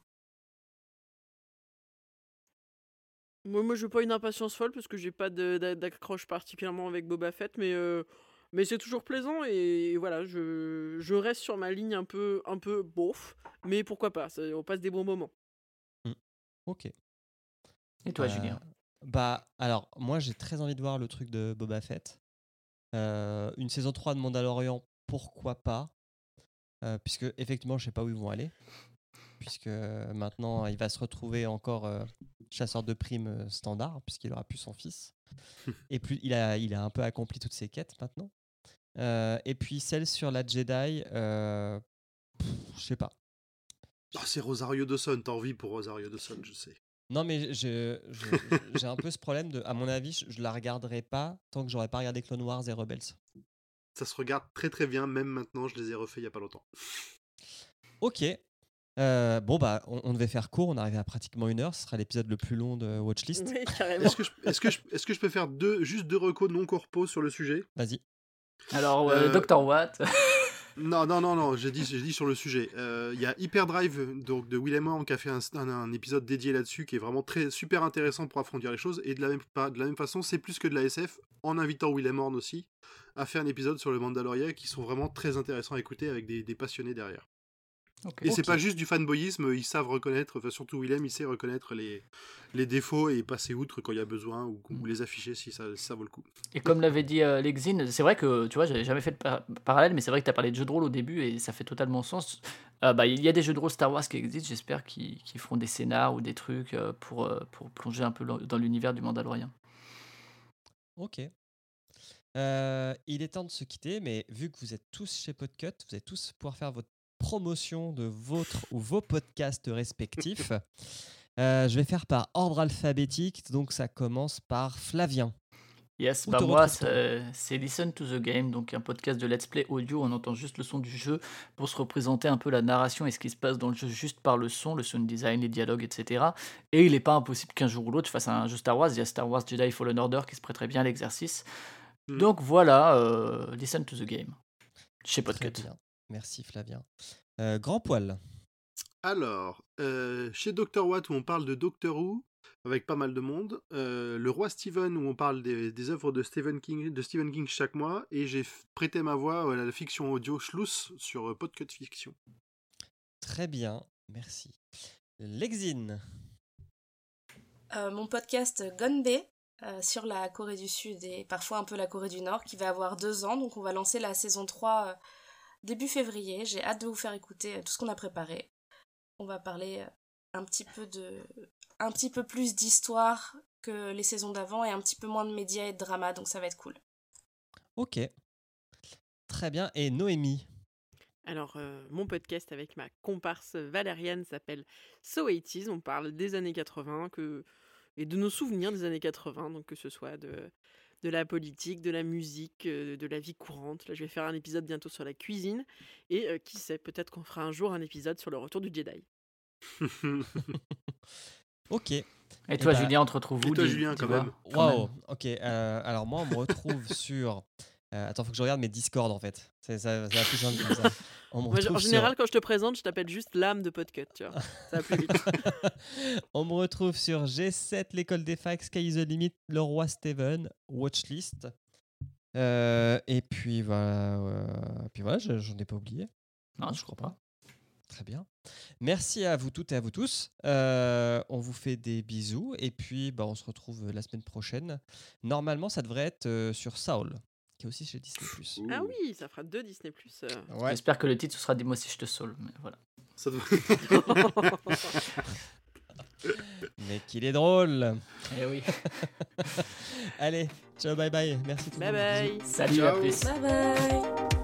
S5: Moi, moi, je veux pas une impatience folle parce que j'ai pas d'accroche particulièrement avec Boba Fett, mais, euh, mais c'est toujours plaisant et, voilà, je, je reste sur ma ligne un peu, un peu bof, mais pourquoi pas, ça- on passe des bons moments.
S1: Ok.
S3: Et toi,
S1: Euh,
S3: Julien
S1: Bah, alors, moi, j'ai très envie de voir le truc de Boba Fett. Euh, une saison 3 de Mandalorian, pourquoi pas? Euh, Puisque, effectivement, je sais pas où ils vont aller. Puisque euh, maintenant, il va se retrouver encore euh, chasseur de primes euh, standard, puisqu'il aura plus son fils. Et puis, il a, il a un peu accompli toutes ses quêtes maintenant. Euh, et puis, celle sur la Jedi, euh, je sais pas.
S2: Oh, c'est Rosario Dawson, t'as envie pour Rosario Dawson, je sais.
S1: Non, mais j'ai un peu ce problème de, à mon avis, je, je la regarderai pas tant que j'aurais pas regardé Clone Wars et Rebels.
S2: Ça se regarde très très bien, même maintenant, je les ai refaits il y a pas longtemps.
S1: Ok. Euh, bon, bah, on, on devait faire court, on arrivait à pratiquement une heure, ce sera l'épisode le plus long de Watchlist.
S5: Oui, carrément.
S2: Est-ce que, je, est-ce, que je, est-ce que je peux faire deux, juste deux recos non corpo sur le sujet?
S1: Vas-y.
S3: Alors, euh,
S2: euh,
S3: Dr. Watt.
S2: Non, non, non, non, j'ai dit, j'ai dit sur le sujet. Euh, Il y a Hyperdrive donc, de Willem Horn qui a fait un, un- un épisode dédié là-dessus qui est vraiment très super intéressant pour approfondir les choses. Et de la même, de la même façon, c'est plus que de la SF, en invitant Willem Horn aussi à faire un épisode sur le Mandalorian qui sont vraiment très intéressants à écouter avec des, des passionnés derrière. Et c'est
S1: Ok.
S2: pas juste du fanboyisme, ils savent reconnaître, enfin surtout Willem, il sait reconnaître les, les défauts et passer outre quand il y a besoin ou, ou les afficher si ça, si ça vaut le coup.
S3: Et comme l'avait dit euh, Lexine, c'est vrai que, tu vois, j'avais jamais fait de par- parallèle, mais c'est vrai que tu as parlé de jeux de rôle au début et ça fait totalement sens. Euh, bah, il y a des jeux de rôle Star Wars qui existent, j'espère qu'ils qu'ils feront des scénars ou des trucs euh, pour, euh, pour plonger un peu dans dans l'univers du Mandalorian.
S1: Ok. Euh, il est temps de se quitter, mais vu que vous êtes tous chez Podcut, vous allez tous pouvoir faire votre promotion de votre ou vos podcasts respectifs. Euh, je vais faire par ordre alphabétique, donc ça commence par Flavien.
S3: Yes, bah moi, c'est Listen to the Game, donc un podcast de let's play audio. On entend juste le son du jeu pour se représenter un peu la narration et ce qui se passe dans le jeu juste par le son, le sound design, les dialogues, etc. Et il n'est pas impossible qu'un jour ou l'autre, je fasse un jeu Star Wars. Il y a Star Wars Jedi Fallen Order qui se prêterait bien à l'exercice.
S2: Mhm.
S3: Donc voilà, euh, Listen to the Game. Chez
S1: Très
S3: Podcut.
S1: Merci Flavien. Euh, grand poil.
S2: Alors, euh, chez Dr. Watt, où on parle de Doctor Who, avec pas mal de monde, euh, Le Roi Steven, où on parle des, des œuvres de Stephen, King, de Stephen King chaque mois, et j'ai prêté ma voix à la fiction audio Schluss sur euh, Podcut Fiction.
S1: Très bien, merci. Lexine.
S4: euh, mon podcast Gonbe euh, sur la Corée du Sud et parfois un peu la Corée du Nord qui va avoir deux ans. Donc on va lancer la saison 3 euh, début février. J'ai hâte de vous faire écouter euh, tout ce qu'on a préparé. On va parler euh, un petit peu de un petit peu plus d'histoire que les saisons d'avant et un petit peu moins de médias et de drama, donc ça va être cool.
S1: Ok. Très bien. Et Noémie?
S5: Alors, euh, mon podcast avec ma comparse Valériane s'appelle So 80s. On parle des années 80 que... et de nos souvenirs des années 80, donc que ce soit de, de la politique, de la musique, euh, de la vie courante. Là, je vais faire un épisode bientôt sur la cuisine. Et euh, qui sait, peut-être qu'on fera un jour un épisode sur le retour du Jedi.
S1: Ok.
S3: Et toi,
S1: bah,
S3: Julien, on te retrouve où
S2: Et toi,
S3: dis-
S2: Julien, quand même.
S1: Waouh. Ok. euh, alors moi, on me retrouve sur. euh, attends, faut que je regarde mes Discord en fait. C'est ça, ça va plus simple comme ça. On me
S5: en
S1: sur-
S5: général, quand je te présente, je t'appelle juste l'âme de Podcut, tu vois. Ça va plus vite.
S1: On me retrouve sur G7, l'école des facs, Sky is the Limit, le roi Steven, Watchlist. Euh, et puis voilà, euh, puis voilà, je- j'en ai pas oublié.
S3: Non, je crois pas.
S1: Très bien. Merci à vous toutes et à vous tous. Euh, on vous fait des bisous et puis bah, on se retrouve la semaine prochaine. Normalement, ça devrait être euh, sur Saul, qui est aussi chez Disney+.
S5: ah oui, ça fera deux Disney+. euh.
S1: Ouais.
S3: J'espère que le titre ce sera Dis-moi si je te saoule. Mais voilà.
S2: Ça doit-
S1: Mais qu'il est drôle.
S3: Eh oui.
S1: Allez, ciao, bye bye. Merci tout le
S5: bye bye
S3: Salut, à plus.
S4: Bye bye